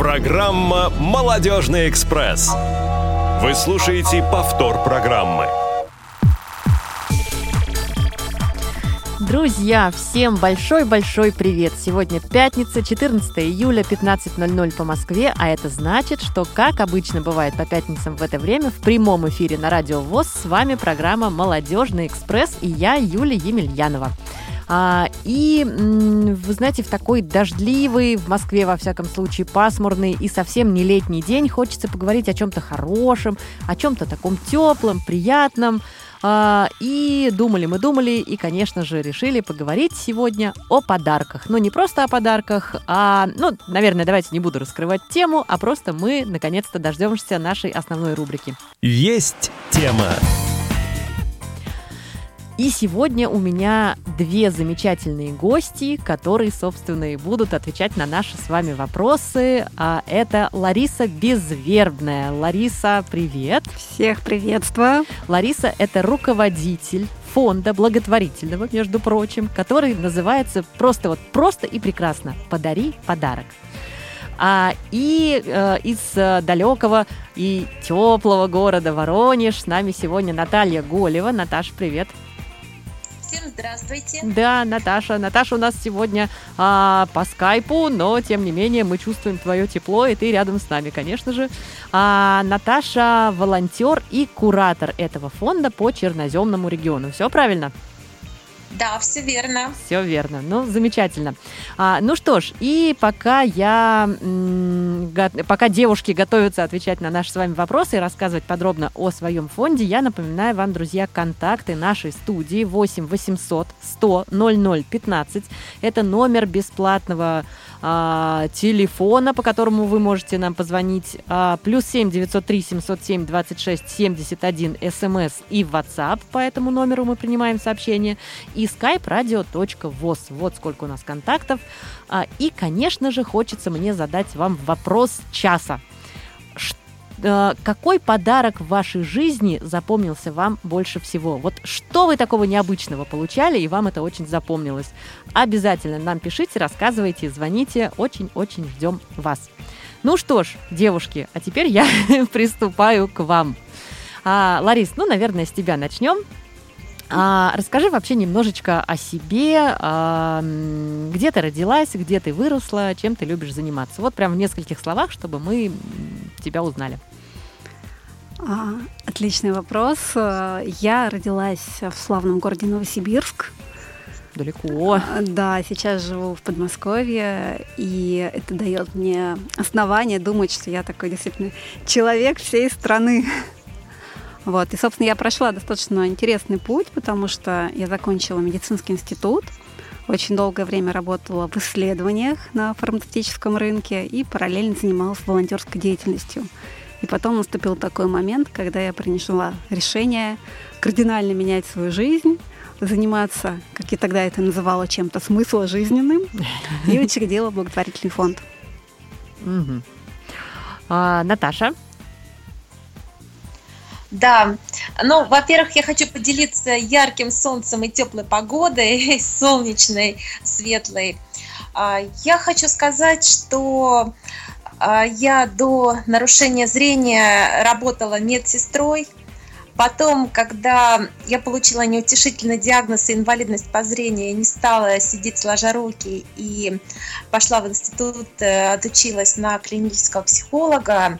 Программа «Молодежный экспресс». Вы слушаете повтор программы. Друзья, всем большой-большой привет! Сегодня пятница, 14 июля, 15.00 по Москве, а это значит, что, как обычно бывает по пятницам в это время, в прямом эфире на Радио ВОЗ с вами программа «Молодежный экспресс» и я, Юлия Емельянова. А, и, вы знаете, в такой дождливый, в Москве, во всяком случае, пасмурный и совсем не летний день хочется поговорить о чем-то хорошем, о чем-то таком теплом, приятном. А, и думали мы, думали, и, конечно же, решили поговорить сегодня о подарках. Но не просто о подарках, а, ну, наверное, давайте не буду раскрывать тему, а просто мы, наконец-то, дождемся нашей основной рубрики. Есть тема. И сегодня у меня две замечательные гости, которые, собственно, и будут отвечать на наши с вами вопросы. А это Лариса Безвербная. Лариса, привет. Всех приветствую. Лариса – это руководитель фонда благотворительного, между прочим, который называется просто вот просто и прекрасно «Подари подарок». А, и э, из э, далекого и теплого города Воронеж с нами сегодня Наталья Голева. Наташа, привет. Всем здравствуйте. Да, Наташа. Наташа у нас сегодня а, по скайпу, но тем не менее мы чувствуем твое тепло, и ты рядом с нами, конечно же. А, Наташа волонтер и куратор этого фонда по Черноземному региону. Все правильно? Да, все верно. Все верно. Ну, замечательно. А, ну что ж, и пока я, пока девушки готовятся отвечать на наши с вами вопросы и рассказывать подробно о своем фонде, я напоминаю вам, друзья, контакты нашей студии 8 800 100 00 15. Это номер бесплатного а, телефона, по которому вы можете нам позвонить, а, плюс 7 903 707 26 71 смс и WhatsApp, по этому номеру мы принимаем сообщения, и skype radio.voz. Вот сколько у нас контактов. А, и, конечно же, хочется мне задать вам вопрос часа. Э, какой подарок в вашей жизни запомнился вам больше всего? Вот что вы такого необычного получали, и вам это очень запомнилось? Обязательно нам пишите, рассказывайте, звоните. Очень-очень ждем вас. Ну что ж, девушки, а теперь я приступаю к вам. А, Ларис, ну, наверное, с тебя начнем. А, расскажи вообще немножечко о себе, а, где ты родилась, где ты выросла, чем ты любишь заниматься. Вот прям в нескольких словах, чтобы мы тебя узнали. А, отличный вопрос. Я родилась в славном городе Новосибирск. Далеко. А, да, сейчас живу в Подмосковье, и это дает мне основание думать, что я такой действительно человек всей страны. Вот. И, собственно, я прошла достаточно интересный путь, потому что я закончила медицинский институт, очень долгое время работала в исследованиях на фармацевтическом рынке и параллельно занималась волонтерской деятельностью. И потом наступил такой момент, когда я приняла решение кардинально менять свою жизнь, заниматься, как я тогда это называла, чем-то смысла жизненным, и учредила благотворительный фонд. А, Наташа? Да, ну, во-первых, я хочу поделиться ярким солнцем и теплой погодой, солнечной, светлой. А, я хочу сказать, что я до нарушения зрения работала медсестрой. Потом, когда я получила неутешительный диагноз и инвалидность по зрению, я не стала сидеть сложа руки и пошла в институт, э, отучилась на клинического психолога.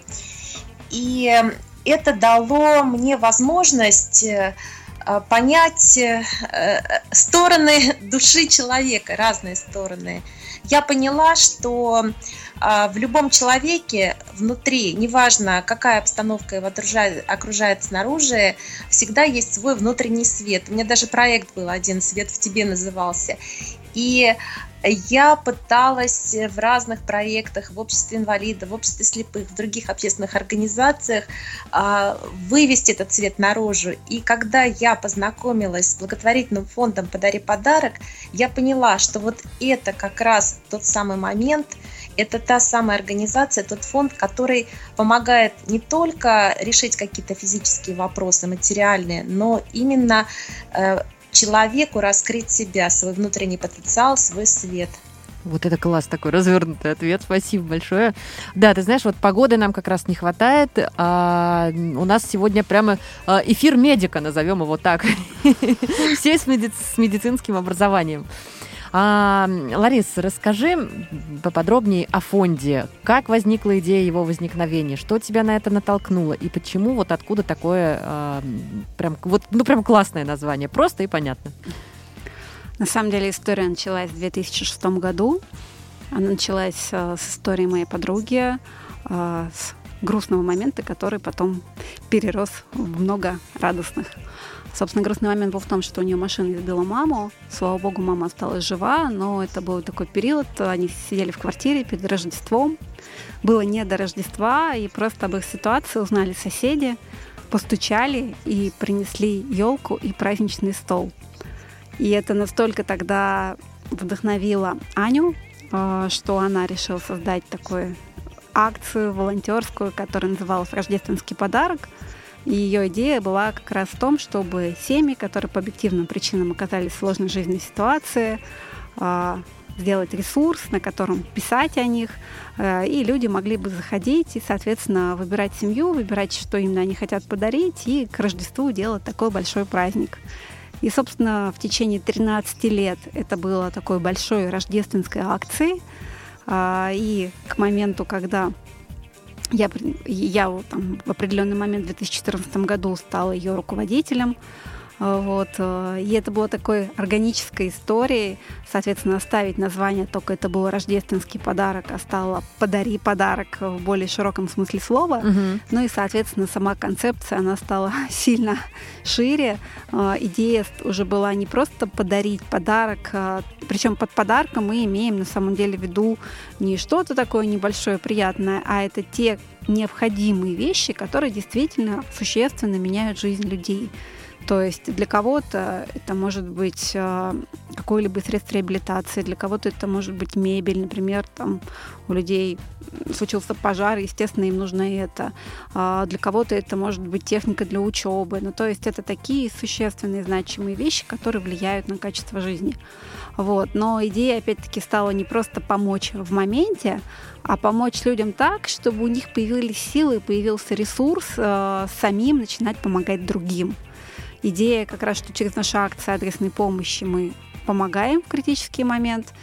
И это дало мне возможность э, понять э, стороны души человека, разные стороны. Я поняла, что а, в любом человеке внутри, неважно, какая обстановка его окружает, снаружи, всегда есть свой внутренний свет. У меня даже проект был один «Свет в тебе» назывался. И я пыталась в разных проектах, в обществе инвалидов, в обществе слепых, в других общественных организациях а, вывести этот цвет наружу. И когда я познакомилась с благотворительным фондом «Подари подарок», я поняла, что вот это как раз тот самый момент – это та самая организация, тот фонд, который помогает не только решить какие-то физические вопросы, материальные, но именно э, человеку раскрыть себя, свой внутренний потенциал, свой свет. Вот это класс, такой развернутый ответ. Спасибо большое. Да, ты знаешь, вот погоды нам как раз не хватает. А, у нас сегодня прямо а, эфир медика, назовем его так. Все с, меди- с медицинским образованием. А, Ларис, расскажи поподробнее о фонде. Как возникла идея его возникновения? Что тебя на это натолкнуло? И почему вот откуда такое а, прям, вот, ну, прям классное название? Просто и понятно. На самом деле история началась в 2006 году. Она началась э, с истории моей подруги, э, с грустного момента, который потом перерос в много радостных. Собственно, грустный момент был в том, что у нее машина избила маму. Слава богу, мама осталась жива, но это был такой период. Они сидели в квартире перед Рождеством. Было не до Рождества, и просто об их ситуации узнали соседи, постучали и принесли елку и праздничный стол. И это настолько тогда вдохновило Аню, э, что она решила создать такую акцию волонтерскую, которая называлась «Рождественский подарок». И ее идея была как раз в том, чтобы семьи, которые по объективным причинам оказались в сложной жизненной ситуации, э, сделать ресурс, на котором писать о них, э, и люди могли бы заходить и, соответственно, выбирать семью, выбирать, что именно они хотят подарить, и к Рождеству делать такой большой праздник. И, собственно, в течение 13 лет это было такой большой рождественской акцией. А, и к моменту, когда я, я там, в определенный момент в 2014 году стала ее руководителем, вот. Э, и это было такой органической историей. Соответственно, оставить название, только это был рождественский подарок, а стало «Подари подарок» в более широком смысле слова. Угу. Ну и, соответственно, сама концепция, она стала сильно шире. Э, идея уже была не просто подарить подарок, а, причем под подарком мы имеем на самом деле в виду не что-то такое небольшое, приятное, а это те необходимые вещи, которые действительно существенно меняют жизнь людей. То есть для кого-то это может быть э, какое-либо средство реабилитации, для кого-то это может быть мебель, например, там у людей случился пожар, естественно, им нужно это. А для кого-то это может быть техника для учебы. Ну, то есть это такие существенные, значимые вещи, которые влияют на качество жизни. Вот. Но идея, опять-таки, стала не просто помочь в моменте, а помочь людям так, чтобы у них появились силы, появился ресурс э, самим начинать помогать другим. Идея как раз, что через наши акции адресной помощи мы помогаем в критический момент.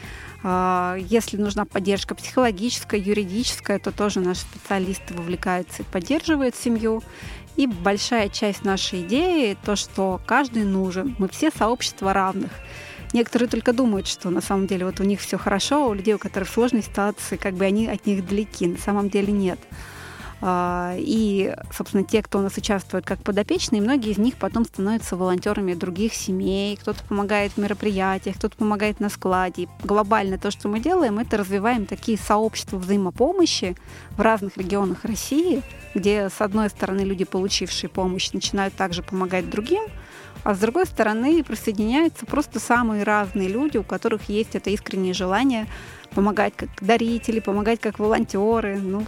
А, если нужна поддержка психологическая, юридическая, то тоже наши специалисты вовлекаются и поддерживают семью. И большая часть нашей идеи то, что каждый нужен. Мы все сообщества равных. Некоторые только думают, что на самом деле вот у них все хорошо, а у людей, у которых сложные ситуации, как бы они от них далеки. На самом деле нет. А, и, собственно, те, кто у нас участвует как подопечные, многие из них потом становятся волонтерами других семей, кто-то помогает в мероприятиях, кто-то помогает на складе. глобально то, что мы делаем, это развиваем такие сообщества взаимопомощи в разных регионах России, где, с одной стороны, люди, получившие помощь, начинают также помогать другим, а с другой стороны присоединяются просто самые разные люди, у которых есть это искреннее желание помогать как дарители, помогать как волонтеры. Ну,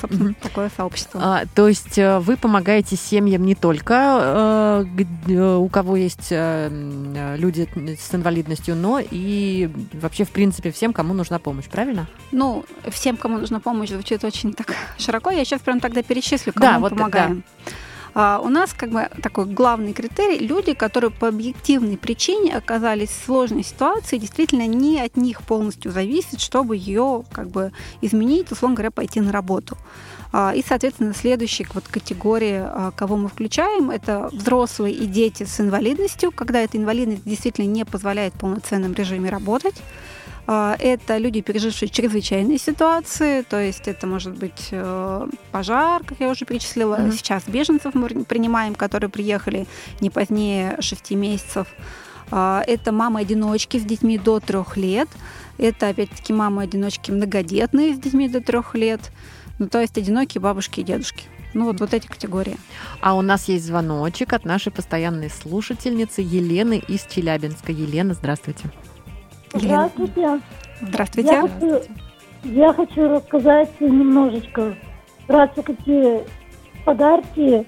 собственно, mm-hmm. такое сообщество. А, то есть э, вы помогаете семьям не только э, у кого есть э, люди с инвалидностью, но и вообще, в принципе, всем, кому нужна помощь, правильно? Ну, всем, кому нужна помощь, звучит очень так широко. Я сейчас прям тогда перечислю, кому да, мы вот, помогаем. Да. А, у нас как бы такой главный критерий – люди, которые по объективной причине оказались в сложной ситуации, действительно не от них полностью зависит, чтобы ее как бы изменить, условно говоря, пойти на работу. А, и, соответственно, следующая вот категория, а, кого мы включаем, это взрослые и дети с инвалидностью, когда эта инвалидность действительно не позволяет в полноценном режиме работать. А, это люди, пережившие чрезвычайные ситуации, то есть это может быть э, пожар, как я уже перечислила. Mm-hmm. Сейчас беженцев мы принимаем, которые приехали не позднее 6 месяцев. А, это мамы-одиночки с детьми до трех лет. Это, опять-таки, мамы-одиночки многодетные с детьми до трех лет. Ну, то есть одинокие бабушки и дедушки. Ну, вот, вот эти категории. А у нас есть звоночек от нашей постоянной слушательницы Елены из Челябинска. Елена, здравствуйте. Здравствуйте. Здравствуйте. Я хочу, я хочу рассказать немножечко про какие подарки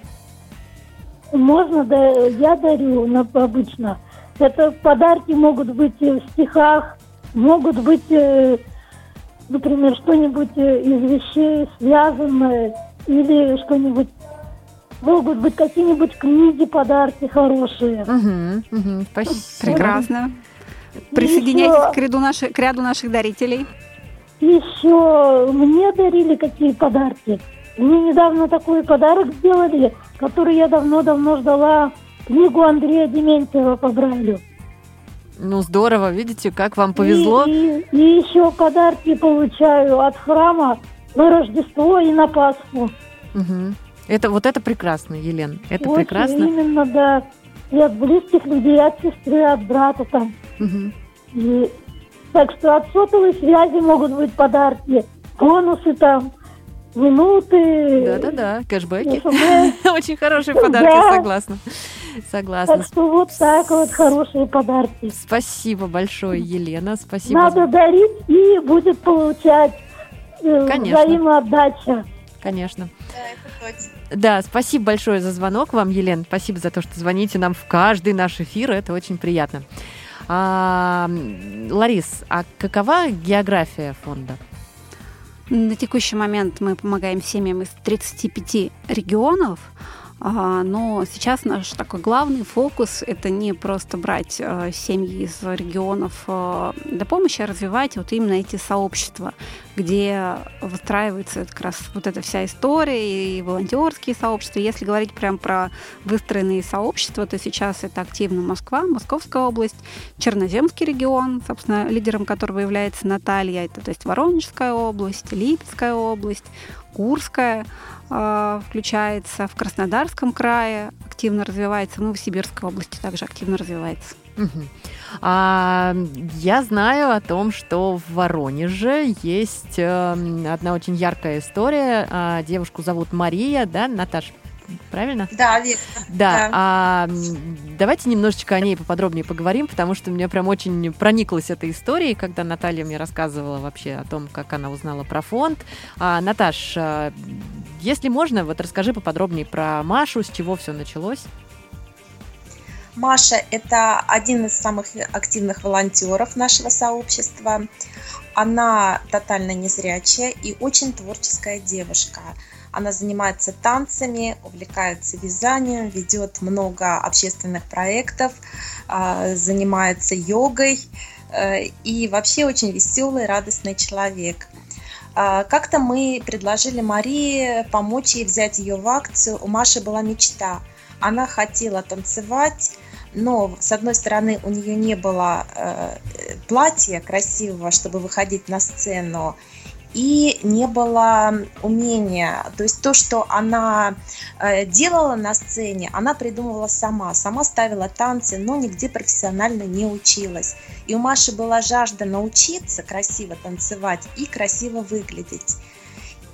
можно, да, я дарю на, обычно. Это подарки могут быть в стихах, могут быть э, например, что-нибудь э, из вещей связанное или что-нибудь могут быть какие-нибудь книги, подарки хорошие. Угу, угу, спасибо. Прекрасно. Присоединяйтесь еще- к ряду, наших, к ряду наших дарителей. Еще мне дарили какие подарки. Мне недавно такой подарок сделали, который я давно-давно ждала. Книгу Андрея Дементьева по Брайлю. Ну, здорово, видите, как вам повезло. И, и- и еще подарки получаю от храма на Рождество и на Пасху. Мгм. Это вот это прекрасно, Елен. Это Очень прекрасно. Именно, да. И от близких людей, от сестры, от брата там. Мгм. И, так что от сотовой связи могут быть подарки, бонусы там, минуты. Да-да-да, кэшбэки. Очень хорошие подарки, Да. согласна. Согласна. Так что вот так вот хорошие подарки. Спасибо большое, Елена. Спасибо. Надо дарить и будет получать э, Конечно. взаимоотдача. Конечно. Да, точно. Да, спасибо большое за звонок вам, Елена. Спасибо за то, что звоните нам в каждый наш эфир. Это очень приятно. А, Ларис, а какова география фонда? На текущий момент мы помогаем семьям из 35 регионов, но сейчас наш такой главный фокус – это не просто брать а, семьи из регионов а, для помощи, а развивать вот именно эти сообщества, где выстраивается как раз вот эта вся история и волонтерские сообщества. Если говорить прям про выстроенные сообщества, то сейчас это активно Москва, Московская область, Черноземский регион, собственно, лидером которого является Наталья, это то есть Воронежская область, Липецкая область, Курская э, включается, в Краснодарском крае активно развивается, в Новосибирской области также активно развивается. Мгм. А, я знаю о том, что в Воронеже есть э, одна очень яркая история. А, девушку зовут Мария, да, Наташ? Правильно? Да, верно. Да, Да. а, давайте немножечко о ней поподробнее поговорим, потому что мне прям очень прониклась эта история, когда Наталья мне рассказывала вообще о том, как она узнала про фонд. А, Наташ, а, если можно, вот расскажи поподробнее про Машу, с чего все началось. Маша – это один из самых активных волонтеров нашего сообщества. Она тотально незрячая и очень творческая девушка. Она занимается танцами, увлекается вязанием, ведет много общественных проектов, а, занимается йогой э, и вообще очень веселый, радостный человек. А, Как-то мы предложили Марии помочь ей взять ее в акцию. У Маши была мечта. Она хотела танцевать, но с одной стороны у нее не было э, платья красивого, чтобы выходить на сцену, и не было умения. То есть то, что она э, делала на сцене, она придумывала сама. Сама ставила танцы, но нигде профессионально не училась. И у Маши была жажда научиться красиво танцевать и красиво выглядеть.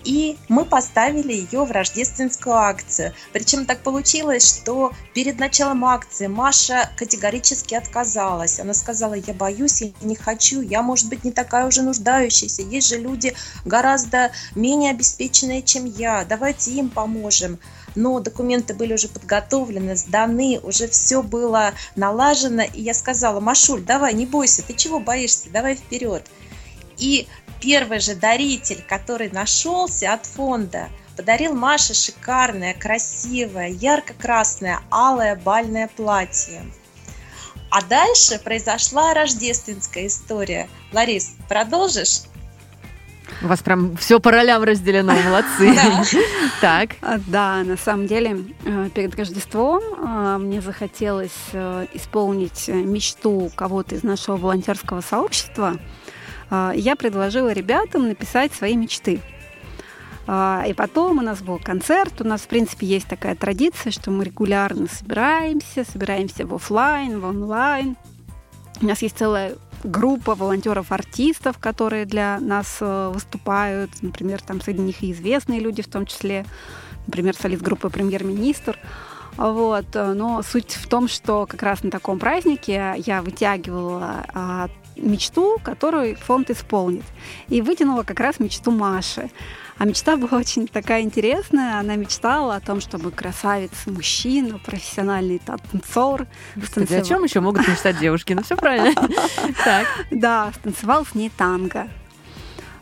И мы поставили ее в рождественскую акцию. Причем так получилось, что перед началом акции Маша категорически отказалась. Она сказала, я боюсь, я не хочу, я, может быть, не такая уже нуждающаяся. Есть же люди гораздо менее обеспеченные, чем я. Давайте им поможем. Но документы были уже подготовлены, сданы, уже все было налажено. И я сказала, Машуль, давай, не бойся, ты чего боишься, давай вперед. И первый же даритель, который нашелся от фонда, подарил Маше шикарное, красивое, ярко-красное, алое бальное платье. А дальше произошла рождественская история. Ларис, продолжишь? У вас прям все по ролям разделено, молодцы. Так, А, Да, на самом деле, э, перед Рождеством э, мне захотелось э, исполнить мечту кого-то из нашего волонтерского сообщества. А, Я предложила ребятам написать свои мечты. А, И потом у нас был концерт. У нас, в принципе, есть такая традиция, что мы регулярно собираемся, собираемся в офлайн, в онлайн. У нас есть целая группа волонтеров-артистов, которые для нас э, выступают. Например, там среди них и известные люди в том числе. Например, солист группы «Премьер-министр». Вот. э, Но суть в том, что как раз на таком празднике я вытягивала а, мечту, которую фонд исполнит. И вытянула как раз мечту Маши. А мечта была очень такая интересная. Она мечтала о том, чтобы красавец мужчина, профессиональный танцор, Кстати, о чем еще могут мечтать девушки? Ну, все правильно. Да, станцевал с ней танго.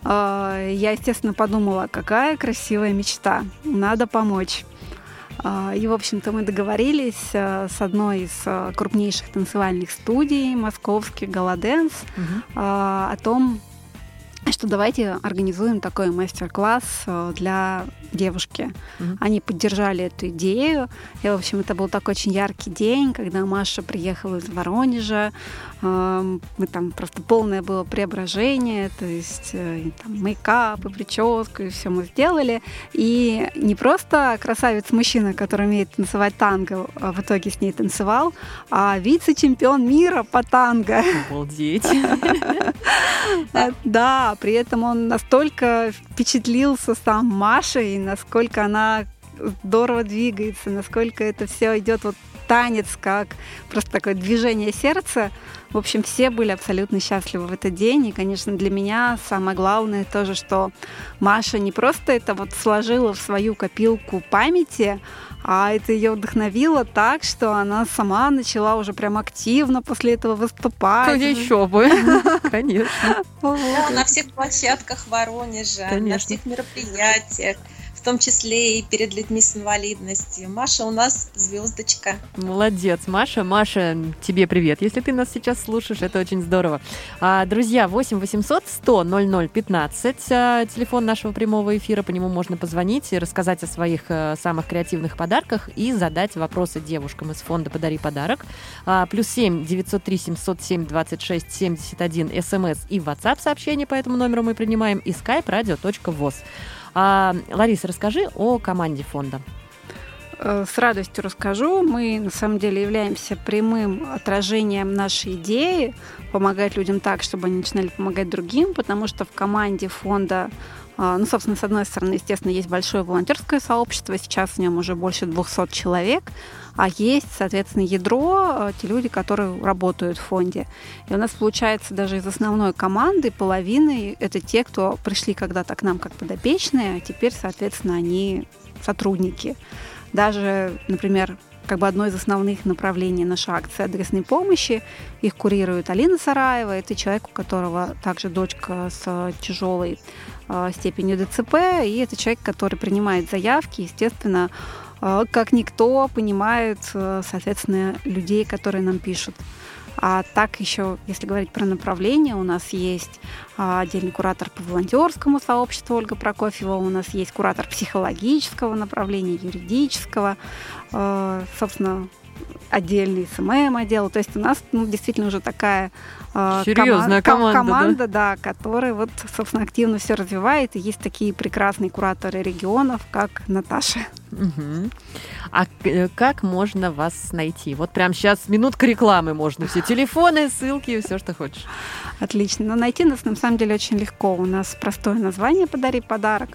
э, я, естественно, подумала, какая красивая мечта, надо помочь. Э, и, в общем-то, мы договорились э, с одной из э, крупнейших танцевальных студий московских «Галаденс» Мгм. о том, что давайте организуем такой мастер-класс э, для девушки. Мгм. Они поддержали эту идею. И, в общем, это был такой очень яркий день, когда Маша приехала из Воронежа. Мы там просто полное было преображение, то есть э, и там мейкап, и прическу, и все мы сделали. И не просто красавец-мужчина, который умеет танцевать танго, а в итоге с ней танцевал, а вице-чемпион мира по танго. Обалдеть. А, Да, при этом он настолько впечатлился сам Машей, насколько она здорово двигается, насколько это все идет вот танец, как просто такое движение сердца. В общем, все были абсолютно счастливы в этот день. И, конечно, для меня самое главное тоже, что Маша не просто это вот сложила в свою копилку памяти, а это ее вдохновило так, что она сама начала уже прям активно после этого выступать. Еще бы. Конечно. Да, на всех площадках Воронежа, на всех мероприятиях, в том числе и перед людьми с инвалидностью. Маша у нас звездочка. Молодец, Маша. Маша, тебе привет, если ты нас сейчас слушаешь, это очень здорово. А, друзья, 8 800 100 00 15, а, телефон нашего прямого эфира, по нему можно позвонить и рассказать о своих э, самых креативных подарках и задать вопросы девушкам из фонда «Подари подарок». А, плюс 7 903 707 26 71 смс и WhatsApp сообщение по этому номеру мы принимаем и skype radio.voz. А, Лариса, расскажи о команде фонда. Э, С радостью расскажу. Мы на самом деле являемся прямым отражением нашей идеи помогать людям так, чтобы они начинали помогать другим, потому что в команде фонда а, ну, собственно, с одной стороны, естественно, есть большое волонтерское сообщество, сейчас в нем уже больше 200 человек, а есть, соответственно, ядро, э, те люди, которые работают в фонде. И у нас получается даже из основной команды половины это те, кто пришли когда-то к нам как подопечные, а теперь, соответственно, они сотрудники. Даже, например, как бы одно из основных направлений нашей акции адресной помощи. Их курирует Алина Сараева. Это человек, у которого также дочка с тяжелой э, степенью ДЦП. И это человек, который принимает заявки, естественно, э, как никто понимает, э, соответственно, людей, которые нам пишут. А так еще, если говорить про направление, у нас есть а, отдельный куратор по волонтерскому сообществу Ольга Прокофьева, у нас есть куратор психологического направления, юридического, э, собственно, отдельный SMM отдел. То есть у нас ну, действительно уже такая э, Серьезная коман- команда, команда да, которая вот, собственно, активно все развивает. И есть такие прекрасные кураторы регионов, как Наташа. Мгм. А э, как можно вас найти? Вот прямо сейчас минутка рекламы можно. Все телефоны, ссылки, все, что хочешь. Отлично. Но найти нас на самом деле очень легко. У нас простое название «Подари подарок».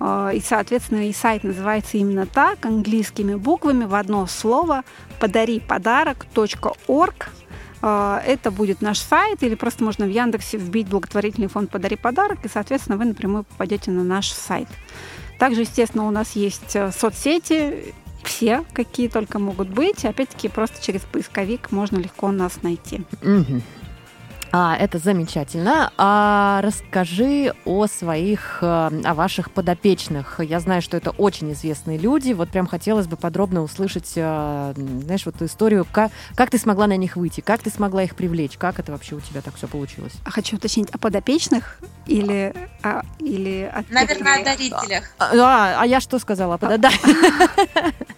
Э, И, соответственно, и сайт называется именно так, английскими буквами в одно слово «подари подарок.орг». Э, Это будет наш сайт, или просто можно в Яндексе вбить благотворительный фонд «Подари подарок», и, соответственно, вы напрямую попадете на наш сайт. Также, естественно, у нас есть э, соцсети, все, какие только могут быть. Опять-таки, просто через поисковик можно легко нас найти. Мгм. А, это замечательно. А расскажи о своих, э, о ваших подопечных. Я знаю, что это очень известные люди. Вот прям хотелось бы подробно услышать, э, знаешь, вот эту историю, как, как ты смогла на них выйти, как ты смогла их привлечь, как это вообще у тебя так все получилось? А Хочу уточнить, о подопечных или, а, или о Наверное, о дарителях. А, а я что сказала? Да,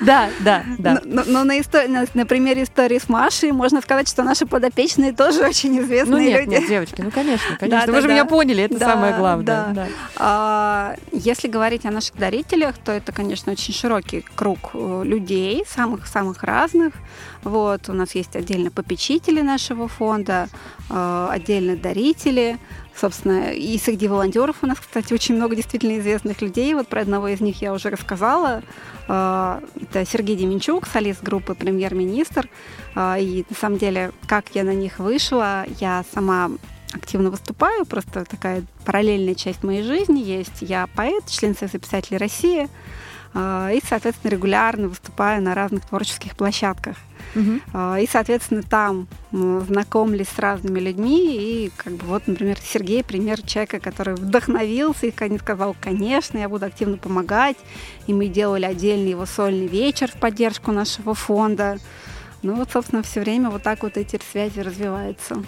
да. Да, да. Но, но на, исто- на, на примере истории с Машей можно сказать, что наши подопечные тоже очень известные Ну нет, люди. нет, девочки, ну конечно, конечно. Да, Вы да, же да. меня поняли, это самое главное. А, Если говорить о наших дарителях, то это, конечно, очень широкий круг э, людей, самых-самых разных. Вот, у нас есть отдельно попечители нашего фонда, э, отдельно дарители. Собственно, и среди волонтеров у нас, кстати, очень много действительно известных людей. Вот про одного из них я уже рассказала. Э, Это Сергей Деменчук, солист группы «Премьер-министр». Э, И на самом деле, как я на них вышла, я сама активно выступаю, просто такая параллельная часть моей жизни есть. Я поэт, член Союза писателей России. А, и, соответственно, регулярно выступаю на разных творческих площадках. А, И, соответственно, там м, знакомлюсь с разными людьми. И, как бы, вот, например, Сергей, пример человека, который вдохновился и сказал, конечно, я буду активно помогать. И мы делали отдельный его сольный вечер в поддержку нашего фонда. Ну вот, собственно, все время вот так вот эти связи развиваются.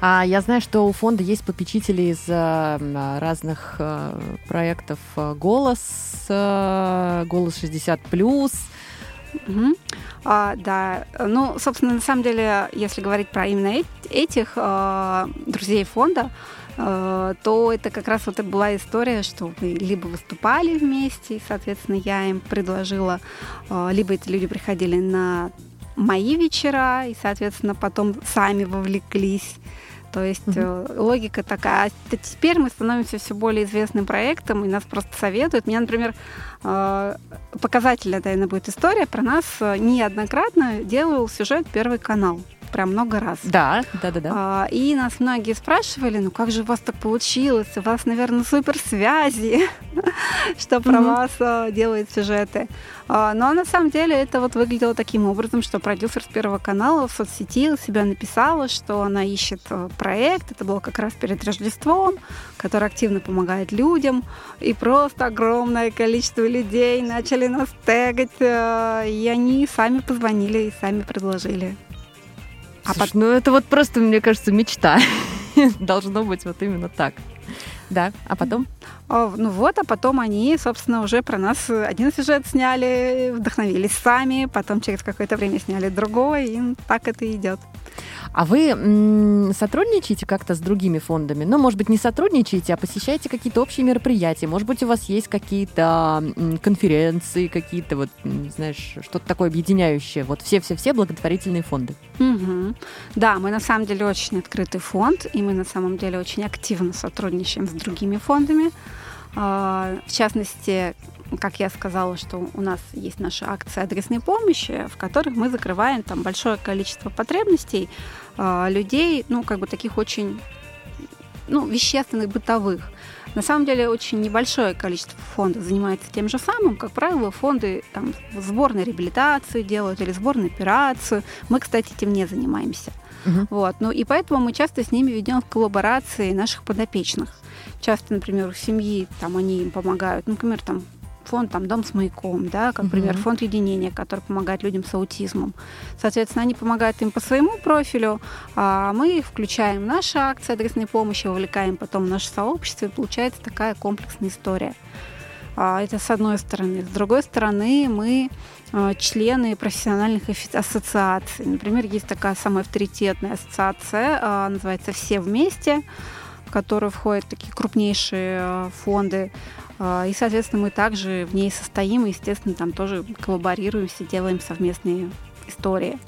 А я знаю, что у фонда есть попечители из э, разных э, проектов э, «Голос», э, «Голос 60+,» Мгм. А, да, ну, собственно, на самом деле, если говорить про именно эт- этих а, друзей фонда, а, то это как раз вот и была история, что мы либо выступали вместе, соответственно, я им предложила, а, либо эти люди приходили на мои вечера, и, соответственно, потом сами вовлеклись. То есть э, логика такая. А теперь мы становимся все более известным проектом, и нас просто советуют. Меня, например, э, показательная, наверное, будет история. Про нас э, неоднократно делал сюжет Первый канал. Прям много раз. Да, да-да-да. А, И нас многие спрашивали, ну как же у вас так получилось? У вас, наверное, супер связи, что про вас а, делают сюжеты. А, Но на самом деле это вот выглядело таким образом, что продюсер с Первого канала в соцсети у себя написала, что она ищет проект. Это было как раз перед Рождеством, который активно помогает людям. И просто огромное количество людей начали нас тегать. И они сами позвонили и сами предложили. А Слушай, ну это вот просто, мне кажется, мечта. Должно быть вот именно так. Да, а потом? А, Ну вот, а потом они, собственно, уже про нас один сюжет сняли, вдохновились сами, потом через какое-то время сняли другой, и так это идет. А вы м, сотрудничаете как-то с другими фондами? Ну, может быть, не сотрудничаете, а посещаете какие-то общие мероприятия? Может быть, у вас есть какие-то м, конференции, какие-то вот, м, знаешь, что-то такое объединяющее? Вот все-все-все благотворительные фонды. Мгм. Да, мы на самом деле очень открытый фонд, и мы на самом деле очень активно сотрудничаем с другими фондами. А, В частности, как я сказала, что у нас есть наши акции адресной помощи, в которых мы закрываем там большое количество потребностей а, людей, ну, как бы таких очень ну, вещественных, бытовых. На самом деле очень небольшое количество фондов занимается тем же самым. Как правило, фонды там, сборной реабилитации делают или сборную операцию. Мы, кстати, этим не занимаемся. Мгм. Вот. Ну и поэтому мы часто с ними ведем коллаборации наших подопечных. Часто, например, у семьи там они им помогают. Например, там фонд там «Дом с маяком», да, как, например, Мгм. фонд единения, который помогает людям с аутизмом. Соответственно, они помогают им по своему профилю, а мы их включаем в наши акции адресной помощи, вовлекаем потом в наше сообщество, и получается такая комплексная история. А, Это с одной стороны. С другой стороны, мы а, члены профессиональных ассоциаций. Например, есть такая самая авторитетная ассоциация, а, называется «Все вместе», в которую входят такие крупнейшие фонды. А, И, соответственно, мы также в ней состоим, и, естественно, там тоже коллаборируемся, делаем совместные истории.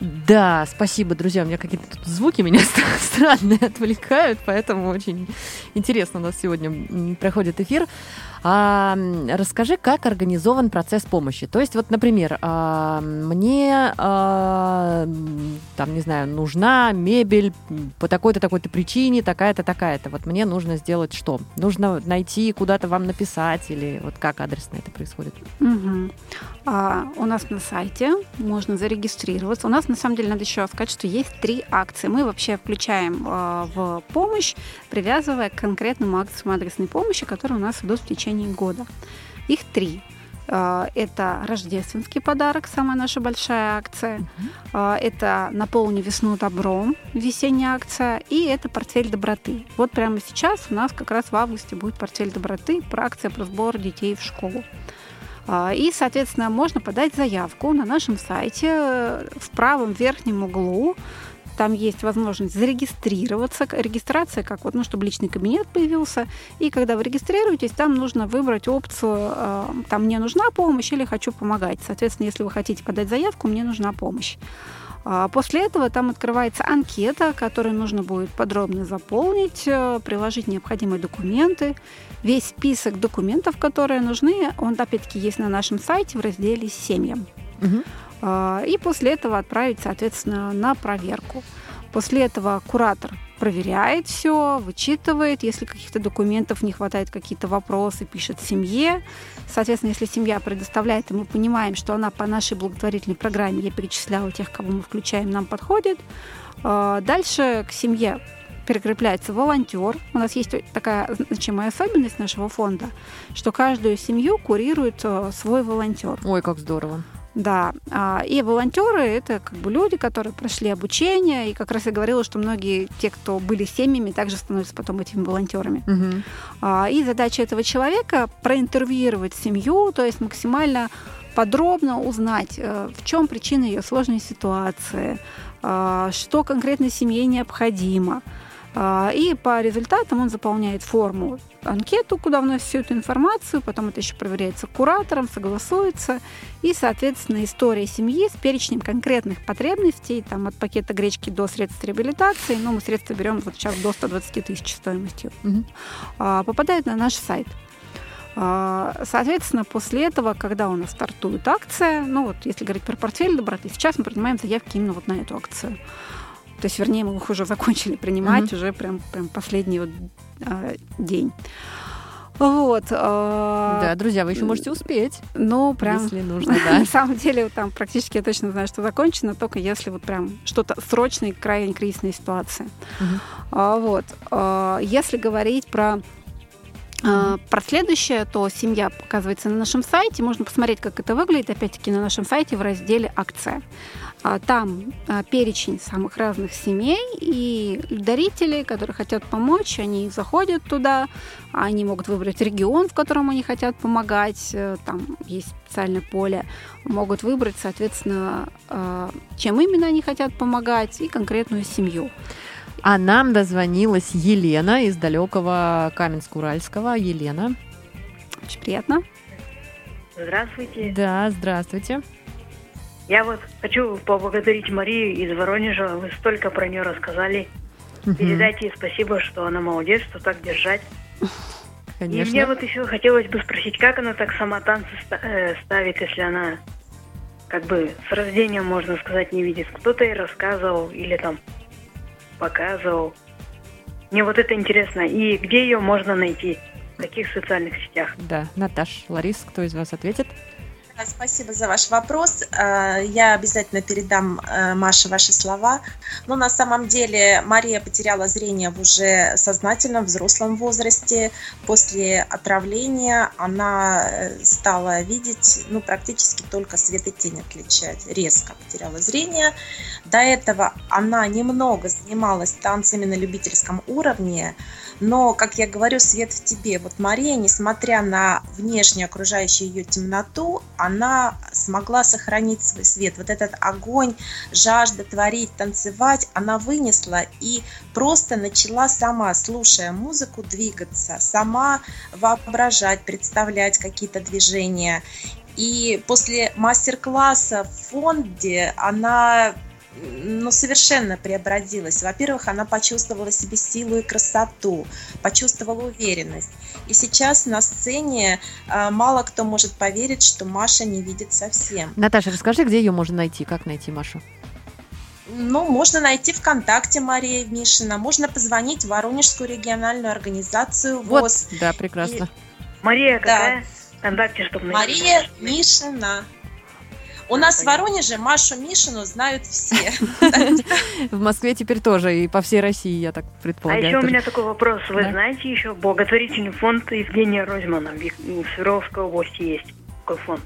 Да, спасибо, друзья. У меня какие-то тут звуки меня стра- странные отвлекают, поэтому очень интересно у нас сегодня проходит эфир. А, расскажи, как организован процесс помощи. То есть, вот, например, а, мне, а, там, не знаю, нужна мебель по такой-то, такой-то причине, такая-то, такая-то. Вот мне нужно сделать что? Нужно найти, куда-то вам написать, или вот как адресно это происходит? Мгм. А, у нас на сайте можно зарегистрироваться. У нас, на самом деле, надо еще сказать, что есть три акции. Мы вообще включаем а, в помощь, привязывая к конкретным акциям адресной помощи, которые у нас идут в течение года. Их три. А, Это рождественский подарок, самая наша большая акция. А, Это «Наполни весну добром», весенняя акция. И это «Портфель доброты». Вот прямо сейчас у нас как раз в августе будет «Портфель доброты», про акция про сбор детей в школу. А, И, соответственно, можно подать заявку на нашем сайте э, в правом верхнем углу. Там есть возможность зарегистрироваться. Регистрация, как вот, ну, чтобы личный кабинет появился. И когда вы регистрируетесь, там нужно выбрать опцию, э, там мне нужна помощь или хочу помогать. Соответственно, если вы хотите подать заявку, мне нужна помощь. А После этого там открывается анкета, которую нужно будет подробно заполнить, э, приложить необходимые документы. Весь список документов, которые нужны, он опять-таки есть на нашем сайте в разделе «Семьям». Мгм. А, И после этого отправить, соответственно, на проверку. После этого куратор проверяет все, вычитывает, если каких-то документов не хватает, какие-то вопросы, пишет семье. Соответственно, если семья предоставляет, и мы понимаем, что она по нашей благотворительной программе, я перечисляла тех, кого мы включаем, нам подходит, э, дальше к семье прикрепляется волонтер. У нас есть такая значимая особенность нашего фонда, что каждую семью курирует э, свой волонтер. Ой, как здорово. Да, а, и волонтеры это как бы люди, которые прошли обучение, и как раз я говорила, что многие те, кто были семьями, также становятся потом этими волонтерами. Угу. И задача этого человека проинтервьюировать семью, то есть максимально подробно узнать, э, в чем причина ее сложной ситуации, а, что конкретно семье необходимо. А, и по результатам он заполняет форму, анкету, куда вносит всю эту информацию, потом это еще проверяется куратором, согласуется, и, соответственно, история семьи с перечнем конкретных потребностей, там, от пакета гречки до средств реабилитации, ну, мы средства берем вот сейчас до 120 тысяч стоимостью, угу. попадает на наш сайт. А, соответственно, после этого, когда у нас стартует акция, ну вот если говорить про портфель доброты, сейчас мы принимаем заявки именно вот на эту акцию. То есть, вернее, мы их уже закончили принимать, mm-hmm. уже прям, прям последний вот, э, день. Вот. Э, да, друзья, вы еще можете успеть. Ну, прям. Если нужно, да. На самом деле, там практически я точно знаю, что закончено, только если вот прям что-то срочное, крайне кризисная ситуация. Угу. Вот. Э, если говорить про а, про следующее, то семья показывается на нашем сайте. Можно посмотреть, как это выглядит, опять-таки, на нашем сайте в разделе «Акция». А, там а, перечень самых разных семей и дарители, которые хотят помочь, они заходят туда, они могут выбрать регион, в котором они хотят помогать, э, там есть специальное поле, могут выбрать, соответственно, чем именно они хотят помогать и конкретную семью. А нам дозвонилась Елена из далекого Каменск-Уральского. Елена. Очень приятно. Здравствуйте. Да, здравствуйте. Я вот хочу поблагодарить Марию из Воронежа. Вы столько про нее рассказали. Угу. Передайте ей спасибо, что она молодец, что так держать. Конечно. И мне вот еще хотелось бы спросить, как она так сама танцы э, ставит, если она как бы с рождения, можно сказать, не видит. Кто-то ей рассказывал или там показывал. Мне вот это интересно. И где ее можно найти? В каких социальных сетях? Да, Наташ, Ларис, кто из вас ответит? Спасибо за ваш вопрос. Э, я обязательно передам э, Маше ваши слова. Но на самом деле Мария потеряла зрение в уже сознательном взрослом возрасте. После отравления она э, стала видеть ну, практически только свет и тень отличать. Резко потеряла зрение. До этого она немного занималась танцами на любительском уровне. Но, как я говорю, свет в тебе. Вот Мария, несмотря на внешнюю окружающую ее темноту, она смогла сохранить свой свет. Вот этот огонь, жажда творить, танцевать, она вынесла и просто начала сама, слушая музыку, двигаться, сама воображать, представлять какие-то движения. И после мастер-класса в фонде она ну, совершенно преобразилась. Во-первых, она почувствовала себе силу и красоту, почувствовала уверенность. И сейчас на сцене э, мало кто может поверить, что Маша не видит совсем. Наташа, расскажи, где ее можно найти, как найти Машу? Ну, можно найти ВКонтакте Мария Мишина, можно позвонить в Воронежскую региональную организацию ВОЗ. Вот, да, прекрасно. И... Мария какая? Да. ВКонтакте, чтобы Мария Мишина. У нас в Воронеже Машу Мишину знают все. В Москве теперь тоже, и по всей России, я так предполагаю. А еще у меня такой вопрос. Вы знаете еще благотворительный фонд Евгения Розмана в Свердловской области есть такой фонд?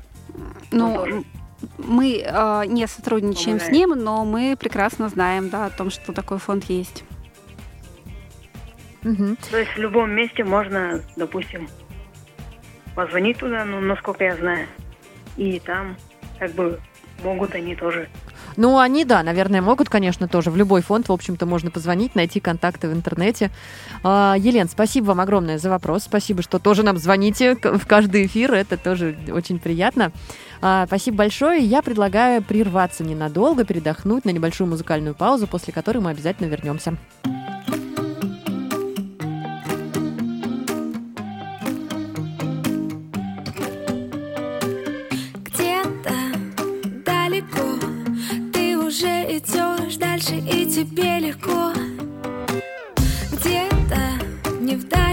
Ну, мы э, не сотрудничаем с ним, но мы прекрасно знаем, да, о том, что такой фонд есть. Угу. То есть в любом месте можно, допустим, позвонить туда, ну, насколько я знаю, и там как бы могут они тоже. Ну, они, да, наверное, могут, конечно, тоже. В любой фонд, в общем-то, можно позвонить, найти контакты в интернете. А, Елен, спасибо вам огромное за вопрос. Спасибо, что тоже нам звоните в каждый эфир. Это тоже очень приятно. А, спасибо большое. Я предлагаю прерваться ненадолго, передохнуть на небольшую музыкальную паузу, после которой мы обязательно вернемся. уже идешь дальше, и тебе легко. Где-то не вдали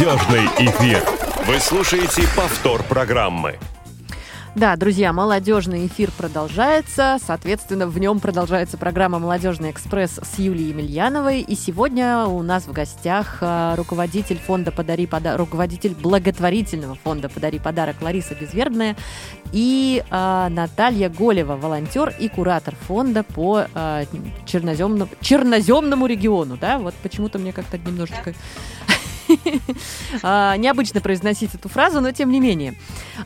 Молодежный эфир. Вы слушаете повтор программы. Да, друзья, молодежный эфир продолжается. Соответственно, в нем продолжается программа «Молодежный экспресс» с Юлией Емельяновой. И сегодня у нас в гостях э, руководитель фонда «Подари подарок», руководитель благотворительного фонда «Подари подарок» Лариса Безвербная и э, Наталья Голева, волонтер и куратор фонда по э, черноземному, черноземному региону. Да, вот почему-то мне как-то немножечко А, Необычно произносить эту фразу, но тем не менее.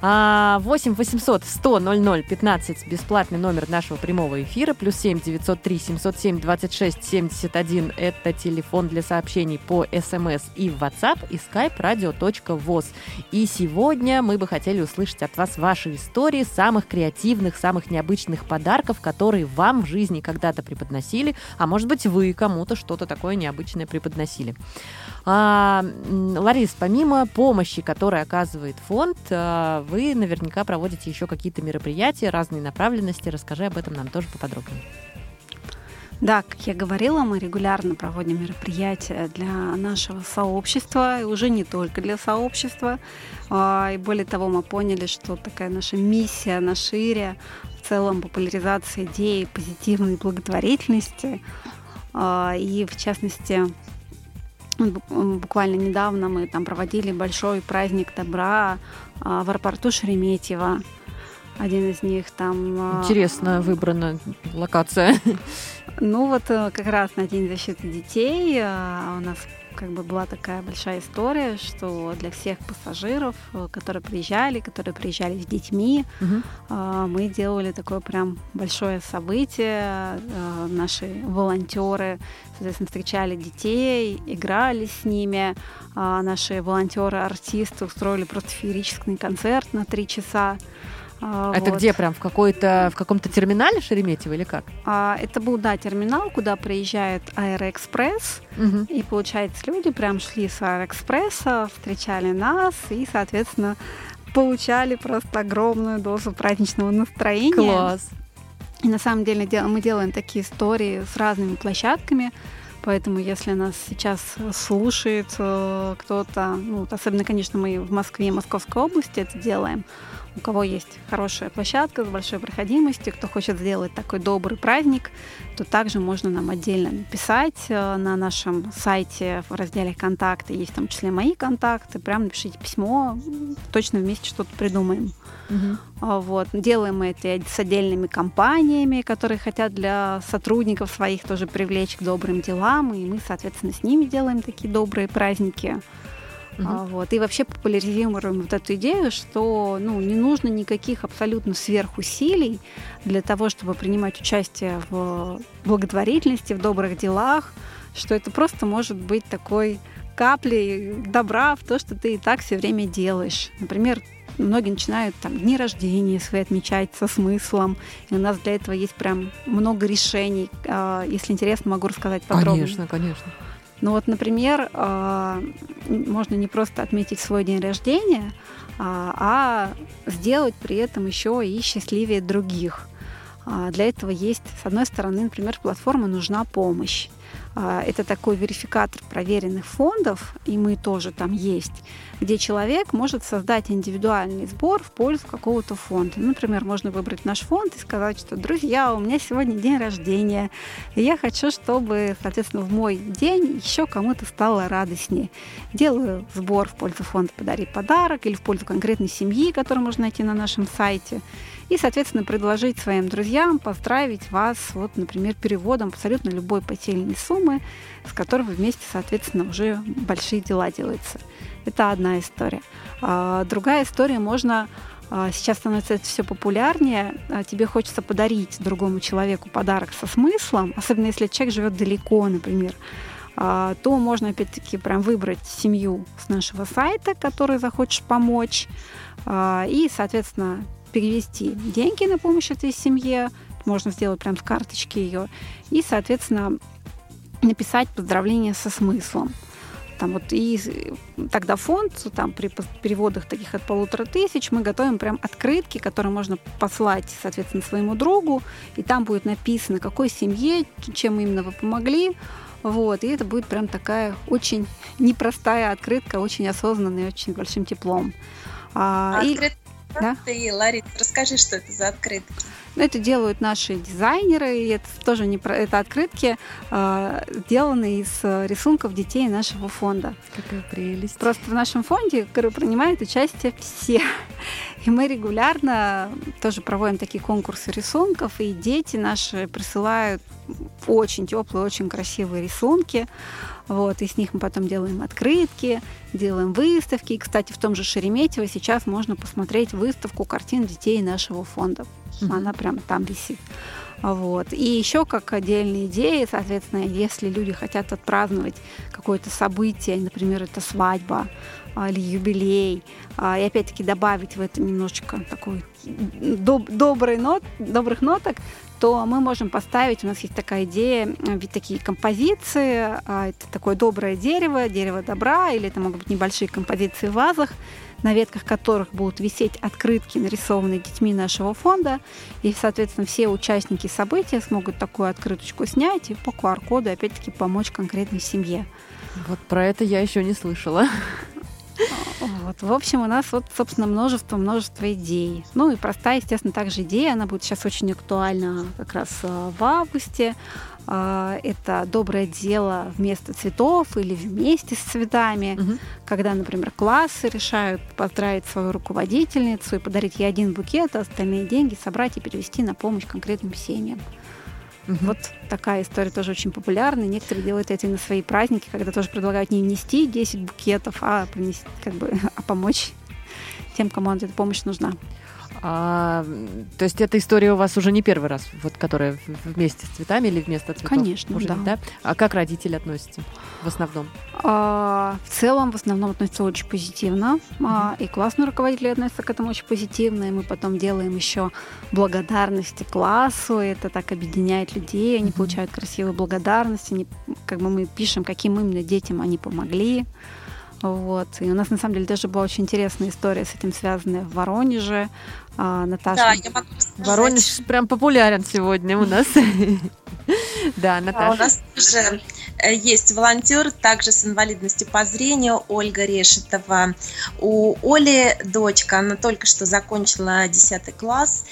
А, 8 800 100 00 15 бесплатный номер нашего прямого эфира. Плюс 7 903 707 26 71 это телефон для сообщений по смс и в WhatsApp и skype radio.voz. И сегодня мы бы хотели услышать от вас ваши истории самых креативных, самых необычных подарков, которые вам в жизни когда-то преподносили, а может быть вы кому-то что-то такое необычное преподносили. А, Ларис, помимо помощи, которую оказывает фонд, а, вы наверняка проводите еще какие-то мероприятия, разные направленности. Расскажи об этом нам тоже поподробнее. Да, как я говорила, мы регулярно проводим мероприятия для нашего сообщества, и уже не только для сообщества. А, И более того, мы поняли, что такая наша миссия на шире, в целом популяризация идеи позитивной благотворительности. А, И в частности, буквально недавно мы там проводили большой праздник добра а, в аэропорту Шереметьево. Один из них там... а, Интересно выбрана локация. ну вот э, как раз на День защиты детей э, у нас как бы была такая большая история, что для всех пассажиров, э, которые приезжали, которые приезжали с детьми, э, мы делали такое прям большое событие. Э, Наши волонтеры, соответственно, встречали детей, играли с ними. Наши волонтеры-артисты устроили просто феерический концерт на три часа. А, Это вот. где прям в какой-то в каком-то терминале Шереметьево или как? А, Это был, да, терминал, куда приезжает Аэроэкспресс. Мгм. И, получается, люди прям шли с Аэроэкспресса, встречали нас и, соответственно, получали просто огромную дозу праздничного настроения. Класс. И на самом деле дел- мы делаем такие истории с разными площадками. Поэтому, если нас сейчас слушает э, кто-то, ну, особенно, конечно, мы в Москве и Московской области это делаем, у кого есть хорошая площадка с большой проходимостью, кто хочет сделать такой добрый праздник, то также можно нам отдельно написать э, на нашем сайте в разделе «Контакты». Есть в том числе мои контакты. Прям напишите письмо, точно вместе что-то придумаем. А, Вот. Делаем мы это с отдельными компаниями, которые хотят для сотрудников своих тоже привлечь к добрым делам, и мы, соответственно, с ними делаем такие добрые праздники. Мгм. А, Вот. И вообще популяризируем вот эту идею, что ну, не нужно никаких абсолютно сверхусилий для того, чтобы принимать участие в благотворительности, в добрых делах, что это просто может быть такой каплей добра в то, что ты и так все время делаешь. Например, многие начинают там дни рождения свои отмечать со смыслом. И у нас для этого есть прям много решений. А, Если интересно, могу рассказать подробнее. Конечно, конечно. Ну вот, например, а, можно не просто отметить свой день рождения, а а сделать при этом еще и счастливее других. А, Для этого есть, с одной стороны, например, платформа «Нужна помощь». А, Это такой верификатор проверенных фондов, и мы тоже там есть, где человек может создать индивидуальный сбор в пользу какого-то фонда. Например, можно выбрать наш фонд и сказать, что, друзья, у меня сегодня день рождения, и я хочу, чтобы, соответственно, в мой день еще кому-то стало радостнее. Делаю сбор в пользу фонда «Подари подарок» или в пользу конкретной семьи, которую можно найти на нашем сайте. И, соответственно, предложить своим друзьям поздравить вас, вот, например, переводом абсолютно любой потельной суммы, с которой вы вместе, соответственно, уже большие дела делаются. Это одна история. А другая история, можно а, Сейчас становится это все популярнее. а, Тебе хочется подарить другому человеку подарок со смыслом, особенно если человек живет далеко, например то можно опять-таки прям выбрать семью с нашего сайта, которой захочешь помочь, и, соответственно, перевести деньги на помощь этой семье. Можно сделать прям с карточки ее. И, соответственно, написать поздравление со смыслом. Там вот и тогда фонд, там при переводах таких от полутора тысяч, мы готовим прям открытки, которые можно послать, соответственно, своему другу, и там будет написано, какой семье, чем именно вы помогли, вот, и это будет прям такая очень непростая открытка, очень осознанная, очень большим теплом. А, и- Да? ты, Лариса, расскажи, что это за открытки. Ну, это делают наши дизайнеры, и это тоже не про это открытки, а, сделаны из э, рисунков детей нашего фонда. Какая прелесть. Просто в нашем фонде который принимают участие все. И мы регулярно тоже проводим такие конкурсы рисунков, и дети наши присылают очень теплые, очень красивые рисунки. Вот, и с них мы потом делаем открытки, делаем выставки. И, кстати, в том же Шереметьево сейчас можно посмотреть выставку картин детей нашего фонда. Мгм. Она прям там висит. Вот. И еще как отдельные идеи, соответственно, если люди хотят отпраздновать какое-то событие, например, это свадьба а, или юбилей, а, и опять-таки добавить в это немножечко такой доб- добрый нот, добрых ноток, то мы можем поставить, у нас есть такая идея, ведь такие композиции, а, это такое доброе дерево, дерево добра, или это могут быть небольшие композиции в вазах, на ветках которых будут висеть открытки, нарисованные детьми нашего фонда. И, соответственно, все участники события смогут такую открыточку снять и по QR-коду опять-таки помочь конкретной семье. Вот про это я еще не слышала. Вот. В общем, у нас вот, собственно, множество-множество идей. Ну и простая, естественно, также идея, она будет сейчас очень актуальна как раз э, в августе. А, Это доброе дело вместо цветов или вместе с цветами, Мгм. когда, например, классы решают поздравить свою руководительницу и подарить ей один букет, а остальные деньги собрать и перевести на помощь конкретным семьям. Мгм. Вот такая история тоже очень популярна. Некоторые делают это и на свои праздники, когда тоже предлагают не внести 10 букетов, а, принести, как бы, а помочь тем, кому эта помощь нужна. А, то есть эта история у вас уже не первый раз, вот которая вместе с цветами или вместо цветов? Конечно, уже, да. А как родители относятся в основном? А, в целом, в основном относятся очень позитивно. А, и классные руководители относятся к этому очень позитивно. И мы потом делаем еще благодарности классу. Это так объединяет людей. Они Мгм. получают красивые благодарности. Они, как бы мы пишем, каким именно детям они помогли. Вот. И у нас, на самом деле, даже была очень интересная история с этим связанная в Воронеже. А, Наташа Да, я могу рассказать. Воронеж прям популярен сегодня у нас. Да, А у Наташа. нас тоже э, есть волонтер, также с инвалидностью по зрению, Ольга Решетова. У Оли дочка, она только что закончила 10 класс,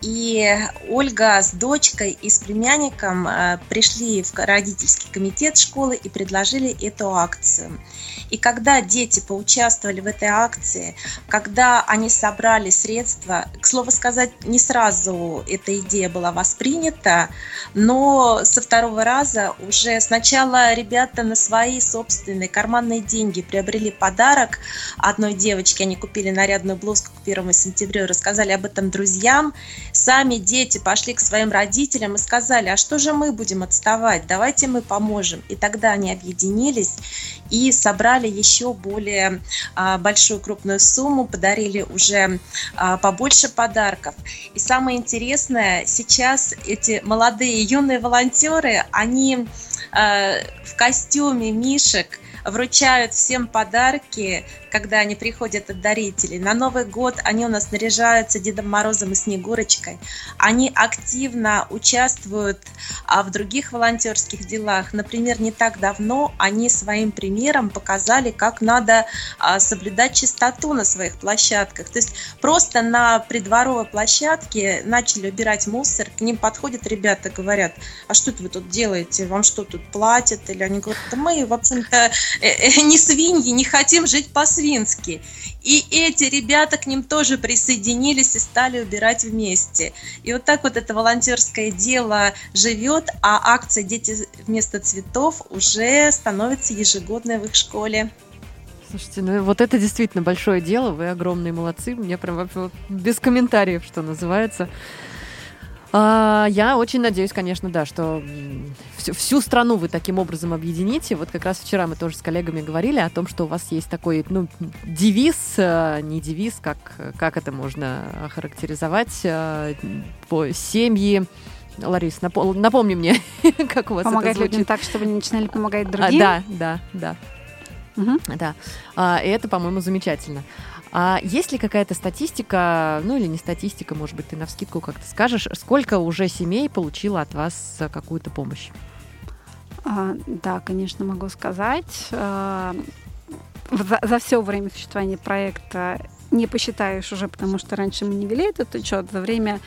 и Ольга с дочкой и с племянником э, пришли в родительский комитет школы и предложили эту акцию. И когда дети поучаствовали в этой акции, когда они собрали средства, к слову сказать, не сразу эта идея была воспринята, но со второго раза уже сначала ребята на свои собственные карманные деньги приобрели подарок одной девочке, они купили нарядную блузку к первому сентябрю, рассказали об этом друзьям, сами дети пошли к своим родителям и сказали, а что же мы будем отставать, давайте мы поможем. И тогда они объединились и собрали еще более а, большую крупную сумму, подарили уже а, побольше подарков. И самое интересное, сейчас эти молодые юные волонтеры, они э, в костюме мишек вручают всем подарки, когда они приходят от дарителей. На Новый год они у нас наряжаются Дедом Морозом и Снегурочкой. Они активно участвуют а, в других волонтерских делах. Например, не так давно они своим примером показали, как надо а, соблюдать чистоту на своих площадках. То есть просто на придворовой площадке начали убирать мусор, к ним подходят ребята, говорят, а что это вы тут делаете, вам что тут платят? Или они говорят, да мы, в общем-то, не свиньи, не хотим жить по-свински. И эти ребята к ним тоже присоединились и стали убирать вместе. И вот так вот это волонтерское дело живет, а акция «Дети вместо цветов» уже становится ежегодной в их школе. Слушайте, ну вот это действительно большое дело, вы огромные молодцы, мне прям вообще без комментариев, что называется. А, я очень надеюсь, конечно, да, что всю, всю страну вы таким образом объедините. Вот как раз вчера мы тоже с коллегами говорили о том, что у вас есть такой, ну, девиз, э, не девиз, как, как это можно охарактеризовать, э, по семьи. Ларис, напо- напомни мне, как у вас Помогать это звучит. людям так, чтобы они начинали помогать А, другим. да, да, да. Мгм. Да, А, и это, по-моему, замечательно. А есть ли какая-то статистика, ну или не статистика, может быть, ты на вскидку как-то скажешь, сколько уже семей получило от вас э, какую-то помощь? А, да, конечно, могу сказать. А, За, за все время существования проекта не посчитаешь уже, потому что раньше мы не вели этот учет. За время,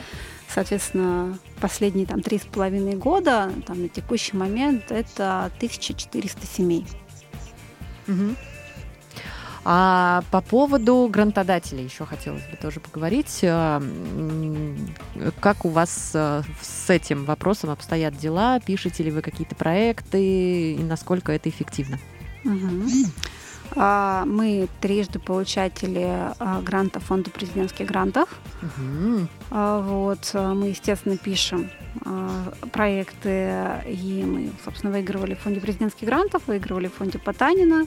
соответственно, последние там три с половиной года, там на текущий момент это 1400 семей. Мгм. А по поводу грантодателей еще хотелось бы тоже поговорить. М, Как у вас э, с этим вопросом обстоят дела? Пишете ли вы какие-то проекты и насколько это эффективно? А, Мы трижды получатели а, гранта фонда президентских грантов. А, Вот, а, мы, естественно, пишем проекты, и мы, собственно, выигрывали в фонде президентских грантов, выигрывали в фонде Потанина.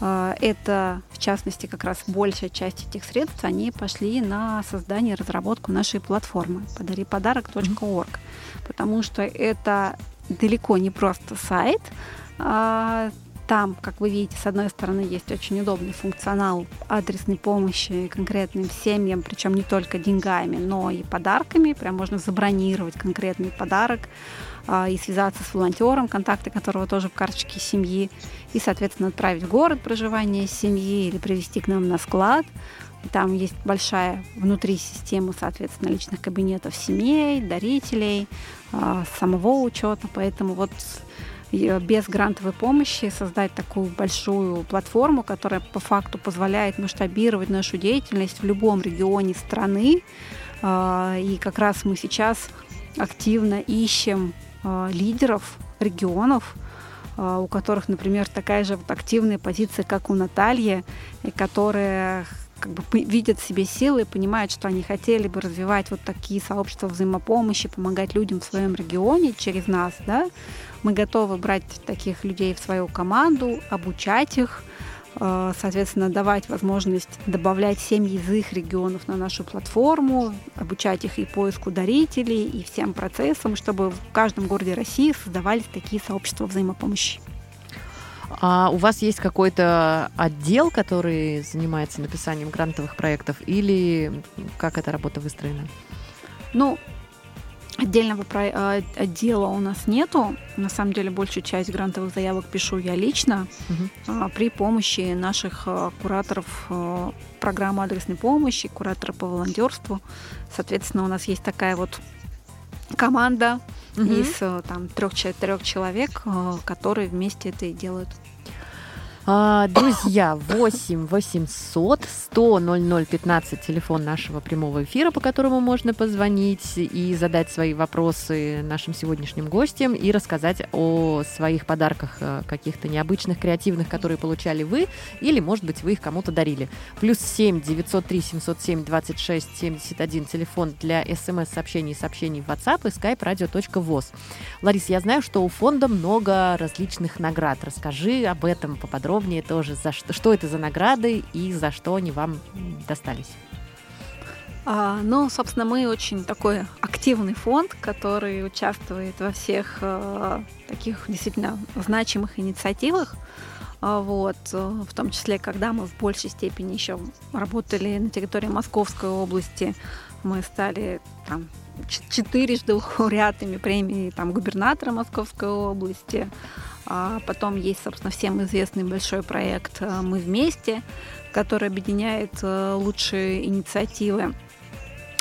А, Это, в частности, как раз большая часть этих средств, они пошли на создание и разработку нашей платформы подариподарок.орг, потому что это далеко не просто сайт, а, там, как вы видите, с одной стороны есть очень удобный функционал адресной помощи конкретным семьям, причем не только деньгами, но и подарками. Прям можно забронировать конкретный подарок и связаться с волонтером, контакты которого тоже в карточке семьи, и, соответственно, отправить в город проживания семьи или привезти к нам на склад. Там есть большая внутри система, соответственно, личных кабинетов семей, дарителей, а, самого учета. Поэтому вот э, без грантовой помощи создать такую большую платформу, которая по факту позволяет масштабировать нашу деятельность в любом регионе страны. А, И как раз мы сейчас активно ищем а, лидеров регионов, а, у которых, например, такая же вот активная позиция, как у Натальи, и которые как бы видят в себе силы и понимают, что они хотели бы развивать вот такие сообщества взаимопомощи, помогать людям в своем регионе через нас, да, мы готовы брать таких людей в свою команду, обучать их, э, соответственно, давать возможность добавлять семьи из их регионов на нашу платформу, обучать их и поиску дарителей, и всем процессам, чтобы в каждом городе России создавались такие сообщества взаимопомощи. А у вас есть какой-то отдел, который занимается написанием грантовых проектов, или как эта работа выстроена? Ну, Отдельного про- а, отдела у нас нету. На самом деле большую часть грантовых заявок пишу я лично а, при помощи наших а, кураторов а, программы адресной помощи, куратора по волонтерству. Соответственно, у нас есть такая вот команда Мгм. из а, там трех-четырех человек, а, которые вместе это и делают. А, Друзья, 8 800 100 00 15, телефон нашего прямого эфира, по которому можно позвонить и задать свои вопросы нашим сегодняшним гостям и рассказать о своих подарках э, каких-то необычных, креативных, которые получали вы, или, может быть, вы их кому-то дарили. Плюс 7 903 707 26 71, телефон для смс-сообщений и сообщений в WhatsApp и skype radio.voz. Ларис, я знаю, что у фонда много различных наград. Расскажи об этом поподробнее тоже. За что, что это за награды и за что они вам достались? А, ну, собственно, мы очень такой активный фонд, который участвует во всех э, таких действительно значимых инициативах. А, Вот, э, в том числе, когда мы в большей степени еще работали на территории Московской области, мы стали там четырежды лауреатами премии там, губернатора Московской области. А потом есть, собственно, всем известный большой проект э, «Мы вместе», который объединяет э, лучшие инициативы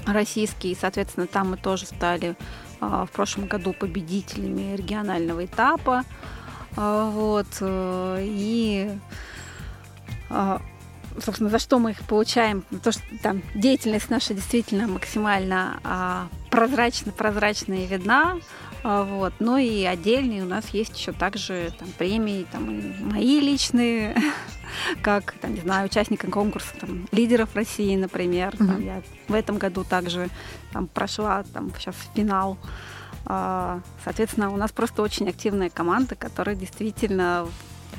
российские. И, соответственно, там мы тоже стали а, в прошлом году победителями регионального этапа. Вот. э, И собственно, за что мы их получаем, то, что там деятельность наша действительно максимально а, прозрачно, прозрачная и видна, вот. Ну и отдельные у нас есть еще также там, премии, там, мои личные, как, там, не знаю, участникам конкурса там, лидеров России, например. Там, Мгм. я в этом году также там, прошла там, сейчас финал. А, Соответственно, у нас просто очень активная команда, которая действительно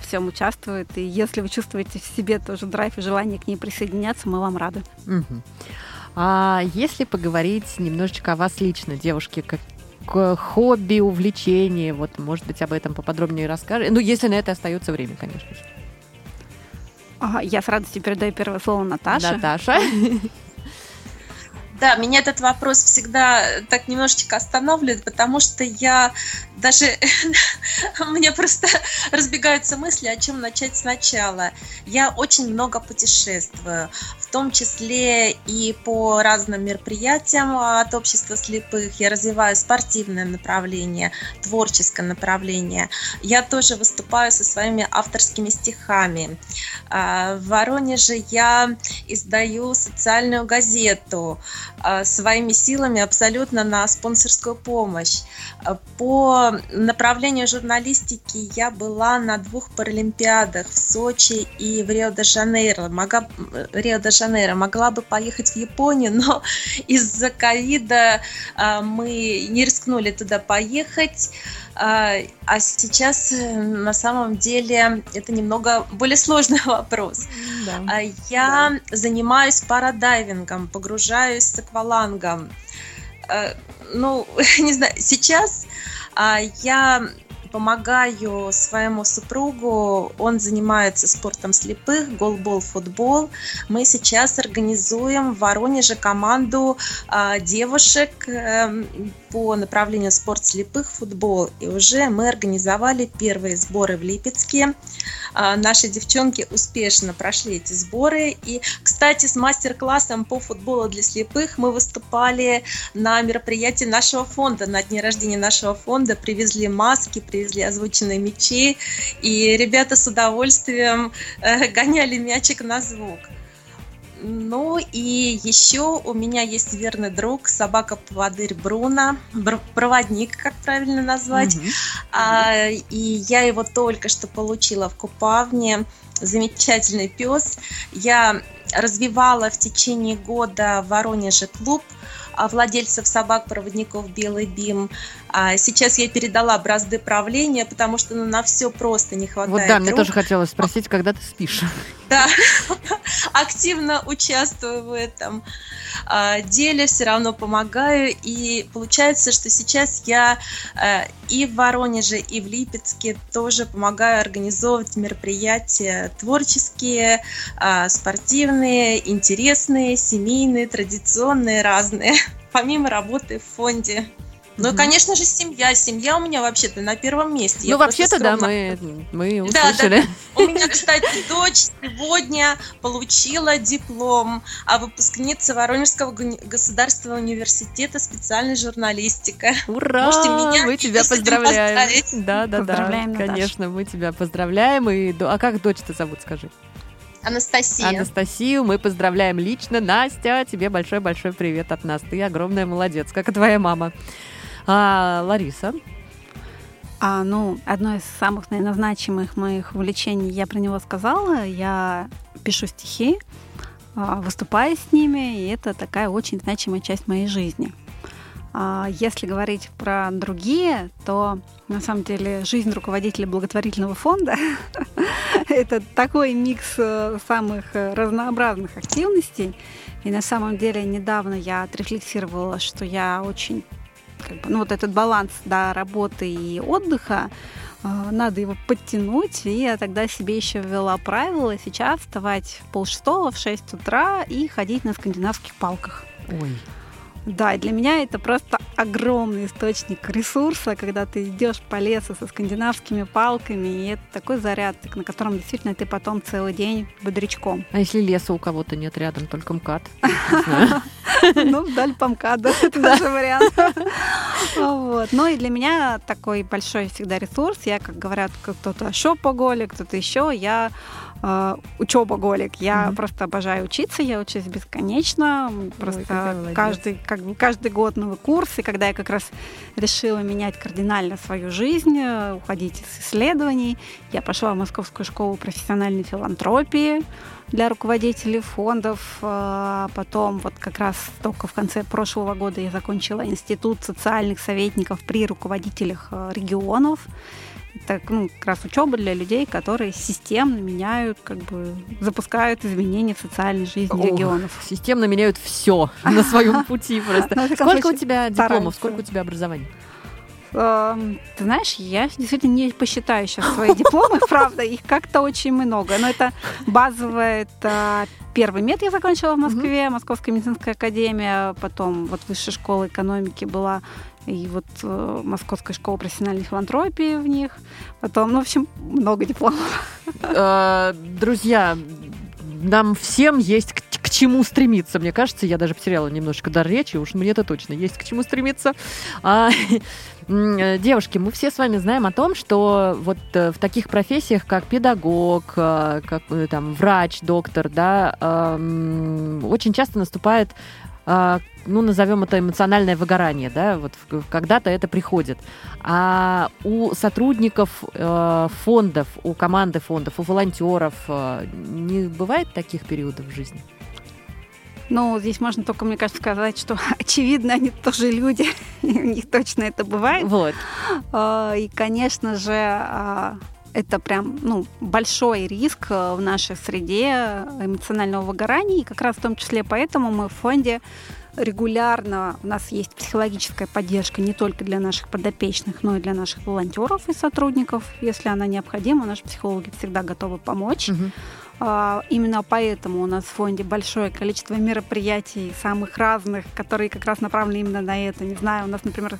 всем участвует. И если вы чувствуете в себе тоже драйв и желание к ней присоединяться, мы вам рады. Мгм. А если поговорить немножечко о вас лично, девушки, как хобби, увлечение, вот, может быть, об этом поподробнее расскажете. Ну, если на это остается время, конечно же. Я с радостью передаю первое слово Наташе. Наташа. Да, меня этот вопрос всегда так немножечко останавливает, потому что я даже... У меня просто разбегаются мысли, о чем начать сначала. Я очень много путешествую, в том числе и по разным мероприятиям от общества слепых. Я развиваю спортивное направление, творческое направление. Я тоже выступаю со своими авторскими стихами. А, В Воронеже я издаю социальную газету а, своими силами абсолютно на спонсорскую помощь. А, По направлению журналистики я была на двух паралимпиадах в Сочи и в Рио-де-Жанейро. Мога- Рио-де-Жанейро. Могла бы поехать в Японию, но из-за ковида мы не рискнули туда поехать. А а сейчас э, на самом деле это немного более сложный вопрос. Да. А Я занимаюсь парадайвингом, погружаюсь с аквалангом. Э, Ну, не знаю, сейчас а, я помогаю своему супругу, он занимается спортом слепых, голбол, футбол. Мы сейчас организуем в Воронеже команду а, девушек эм, по направлению спорт слепых, футбол. И уже мы организовали первые сборы в Липецке. А, Наши девчонки успешно прошли эти сборы. И, кстати, с мастер-классом по футболу для слепых мы выступали на мероприятии нашего фонда, на дне рождения нашего фонда. Привезли маски, привезли озвученные мячи. И ребята с удовольствием э, гоняли мячик на звук. Ну и еще у меня есть верный друг, собака-поводырь Бруно, бр- проводник, как правильно назвать. Мгм. А, и я его только что получила в Купавне. Замечательный пес. Я развивала в течение года в Воронеже клуб владельцев собак-проводников «Белый бим». А сейчас я передала бразды правления, потому что ну, на все просто не хватает Вот да, мне рук. тоже хотелось спросить, когда ты спишь. Да, активно участвую в этом а, деле, все равно помогаю. И получается, что сейчас я э, и в Воронеже, и в Липецке тоже помогаю организовывать мероприятия творческие, а, спортивные, интересные, семейные, традиционные, разные, помимо работы в фонде. Ну и, конечно же, семья. Семья у меня вообще-то на первом месте. Ну, вообще-то, да, мы, мы Да, да, услышали. У меня, кстати, дочь сегодня получила диплом о выпускнице Воронежского государственного университета специальной журналистика. Ура! Можете меня мы тебя поздравляем. поздравить. Да, да, да. Конечно, мы тебя поздравляем. И... А как дочь-то зовут, скажи? Анастасия. Анастасию мы поздравляем лично. Настя, тебе большой-большой привет от нас. Ты огромная молодец, как и твоя мама. А, Лариса, А, ну, одно из самых, наверное, значимых моих увлечений, я про него сказала. Я пишу стихи, а, выступаю с ними, и это такая очень значимая часть моей жизни. А, Если говорить про другие, то на самом деле жизнь руководителя благотворительного фонда это такой микс э, самых э, разнообразных активностей. И на самом деле недавно я отрефлексировала, что я очень как бы, ну, вот этот баланс да, работы и отдыха, э, надо его подтянуть, и я тогда себе еще ввела правило сейчас вставать в полшестого, в 6 утра и ходить на скандинавских палках. ой, Да, и для меня это просто огромный источник ресурса, когда ты идешь по лесу со скандинавскими палками, и это такой заряд, на котором действительно ты потом целый день бодрячком. а если леса у кого-то нет рядом, только МКАД? Ну, вдаль по МКАДу, это тоже вариант. Вот. Ну и для меня такой большой всегда ресурс. Я, как говорят, кто-то шопоголик, кто-то еще, я э, учебоголик. Я Мгм. просто обожаю учиться, я учусь бесконечно. Просто молодец. каждый, как бы, каждый год новый курс. И когда я как раз решила менять кардинально свою жизнь, э, уходить из исследований, я пошла в Московскую школу профессиональной филантропии для руководителей фондов. А Потом вот как раз только в конце прошлого года я закончила Институт социальных советников при руководителях э, регионов. Это ну, как раз учеба для людей, которые системно меняют, как бы запускают изменения в социальной жизни Ох, регионов. Системно меняют все на своем пути просто. Ну, Сколько у тебя дипломов, сколько у тебя образований? Ты знаешь, я действительно не посчитаю сейчас свои дипломы, правда, их как-то очень много. Но это базовое, это первый мед я закончила в Москве, Московская медицинская академия, потом вот высшая школа экономики была, и вот э, Московская школа профессиональной филантропии в них. Потом, ну, в общем, много дипломов. Э, Друзья, нам всем есть к, к чему стремиться. Мне кажется, я даже потеряла немножко дар речи, уж мне это точно есть к чему стремиться. А, э, девушки, мы все с вами знаем о том, что вот э, в таких профессиях, как педагог, как там врач, доктор, да, эм, очень часто наступает ну, назовем это эмоциональное выгорание, да, вот когда-то это приходит. А у сотрудников э, фондов, у команды фондов, у волонтеров э, не бывает таких периодов в жизни? Ну, здесь можно только, мне кажется, сказать, что, очевидно, они тоже люди, и у них точно это бывает. Вот. А, И, конечно же, а, это прям ну, большой риск э, в нашей среде эмоционального выгорания. И как раз в том числе поэтому мы в фонде регулярно, у нас есть психологическая поддержка не только для наших подопечных, но и для наших волонтеров и сотрудников. Если она необходима, наши психологи всегда готовы помочь. А, Именно поэтому у нас в фонде большое количество мероприятий самых разных, которые как раз направлены именно на это. Не знаю, у нас, например,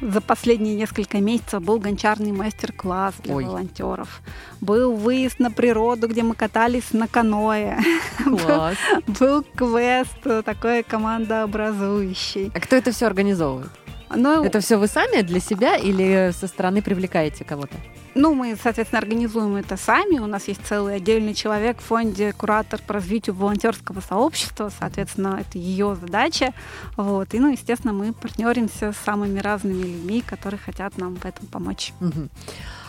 за последние несколько месяцев был гончарный мастер-класс для Ой. волонтеров. Был выезд на природу, где мы катались на каное. Класс. Был квест э, такой командообразующий. А кто это все организовывает? Ну, Это все вы сами для себя или со стороны привлекаете кого-то? Ну, мы, соответственно, организуем это сами. У нас есть целый отдельный человек в фонде, куратор по развитию волонтерского сообщества. Соответственно, это ее задача. Вот. И, ну, естественно, мы партнеримся с самыми разными людьми, которые хотят нам в этом помочь. Мгм.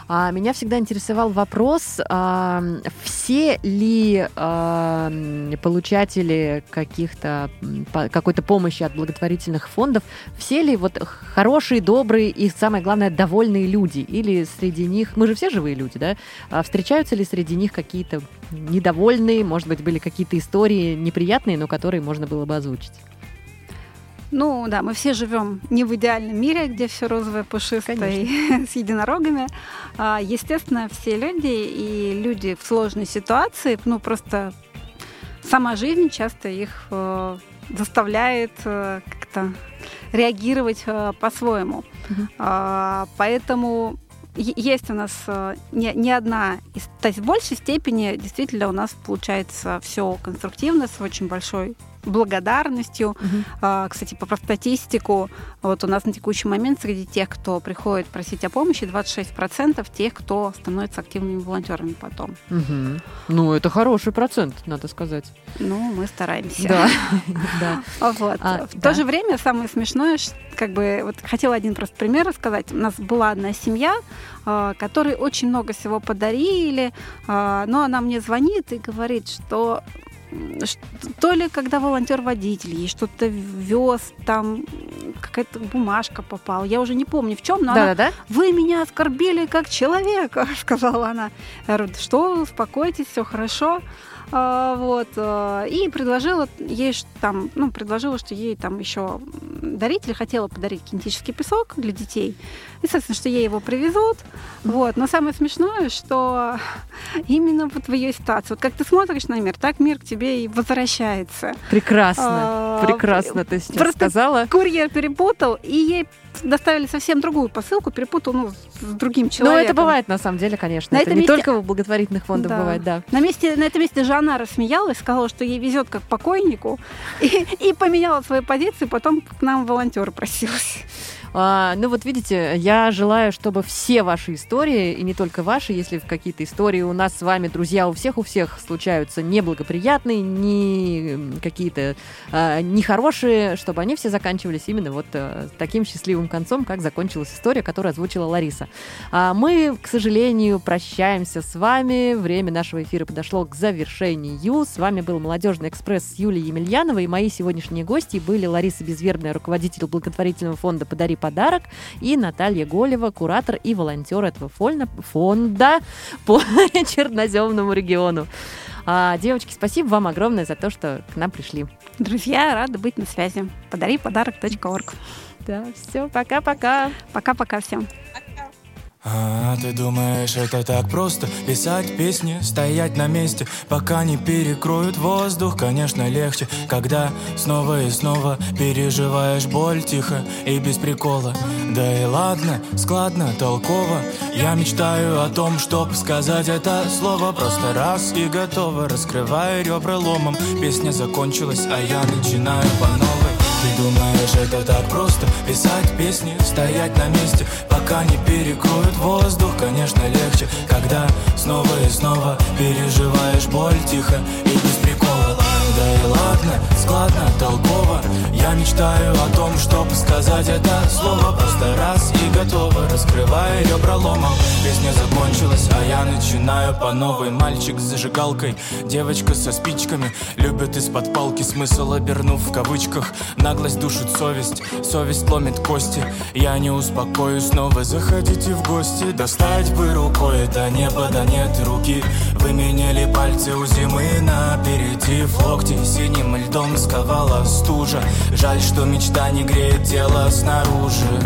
А меня всегда интересовал вопрос, а, все ли а, получатели каких-то какой-то помощи от благотворительных фондов, все ли вот хорошие, добрые и, самое главное, довольные люди? Или среди них, мы же все живые люди, да? А встречаются ли среди них какие-то недовольные, может быть, были какие-то истории неприятные, но которые можно было бы озвучить? Ну, да, мы все живем не в идеальном мире, где все розовое, пушистое с единорогами. А, Естественно, все люди и люди в сложной ситуации, ну, просто сама жизнь часто их э, заставляет э, как-то реагировать э, по-своему. А, Поэтому есть у нас не, не одна, то есть в большей степени действительно у нас получается все конструктивно, с очень большой благодарностью. А, Кстати, по статистику, вот у нас на текущий момент среди тех, кто приходит просить о помощи, 26% тех, кто становится активными волонтерами потом. Мгм. Ну, это хороший процент, надо сказать. Ну, мы стараемся. Да, да. Вот. А, в да. то же время самое смешное, как бы вот хотела один просто пример рассказать. У нас была одна семья, а, которой очень много всего подарили, а, но она мне звонит и говорит, что то ли когда волонтер-водитель ей что-то вез, там какая-то бумажка попала, я уже не помню в чем, но она Да-да-да. вы меня оскорбили как человека, сказала она. Я говорю, «Да что, успокойтесь, все хорошо. А, вот, а, и предложила ей там, ну, предложила, что ей там еще дарить, или хотела подарить кинетический песок для детей. И, соответственно, что ей его привезут. Вот. Но самое смешное, что именно вот в ее ситуации, вот как ты смотришь на мир, так мир к тебе и возвращается. Прекрасно, А, прекрасно ты сейчас просто сказала. Курьер перепутал, и ей доставили совсем другую посылку, перепутал ну, с другим Ну, человеком. это бывает на самом деле, конечно. На это не месте- только в благотворительных фондах Да. бывает, да. На, месте, на этом месте Жанна рассмеялась, сказала, что ей везет как покойнику, и, и поменяла свою позицию, потом к нам волонтер просилась. А, ну вот видите, я желаю, чтобы все ваши истории, и не только ваши, если какие-то истории у нас с вами, друзья, у всех у всех случаются неблагоприятные, не какие-то а, нехорошие, чтобы они все заканчивались именно вот а, таким счастливым концом, как закончилась история, которую озвучила Лариса. А мы, к сожалению, прощаемся с вами. Время нашего эфира подошло к завершению. С вами был Молодежный экспресс с Юлией Емельяновой. И мои сегодняшние гости были Лариса Безвербная, руководитель благотворительного фонда «Подари подарок», и Наталья Голева, куратор и волонтер этого фольна- фонда по Черноземному региону. А, девочки, спасибо вам огромное за то, что к нам пришли. Друзья, рада быть на связи. Подари подарок.орг. Да, все, пока-пока. Пока-пока всем. А ты думаешь, это так просто? Писать песни, стоять на месте Пока не перекроют воздух. Конечно, легче, когда снова и снова Переживаешь боль тихо и без прикола. Да и ладно, складно, толково. Я мечтаю о том, чтоб сказать это слово. Просто раз и готово Раскрываю ребра ломом. Песня закончилась, а я начинаю по новой ты думаешь, это так просто? Писать песни, стоять на месте Пока не перекроют воздух. Конечно, легче, когда снова и снова Переживаешь боль тихо и без прикола. Да и ладно, складно, толково Я мечтаю о том, чтобы сказать это слово Просто раз и готово. Раскрывая ребра ломом Песня закончилась, а я начинаю по новой. Мальчик с зажигалкой, девочка со спичками Любят из-под палки смысл обернув в кавычках. Наглость душит совесть, совесть ломит кости. Я не успокоюсь, снова заходите в гости. Достать бы рукой до неба, да нет руки Выменяли пальцы у зимы на аперитив. Локти синим льдом сковала стужа. Жаль, что мечта не греет тело снаружи.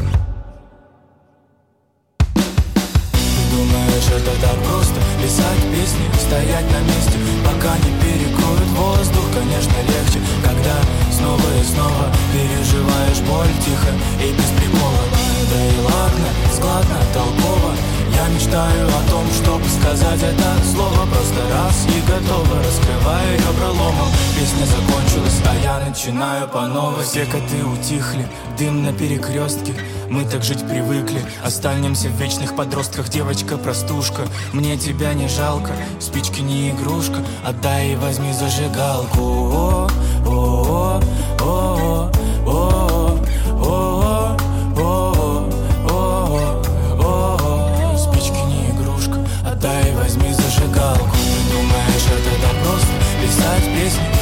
Ты думаешь, это так просто? Писать песни, стоять на месте Пока не перекроют воздух. Конечно, легче, когда снова и снова Переживаешь боль тихо и без прикола. Да и ладно, складно, толково Я мечтаю о том, чтобы сказать это слово Просто раз и готово. Раскрываю ребра ломом Песня закончилась, а я начинаю по новой. Все коты утихли, дым на перекрестке Мы так жить привыкли. Останемся в вечных подростках. Девочка-простушка, мне тебя не жалко. Спички не игрушка Отдай и возьми зажигалку. О, о,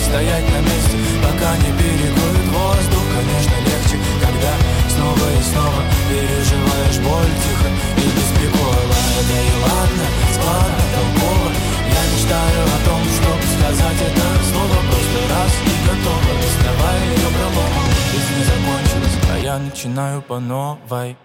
стоять на месте Пока не перекроют воздух. Конечно, легче, когда снова и снова Переживаешь боль тихо и без прикола Да и ладно, складно, толково. Я мечтаю о том, чтобы сказать это слово Просто раз и готово. Доставай ее проломом. Жизнь не закончилась, а я начинаю по новой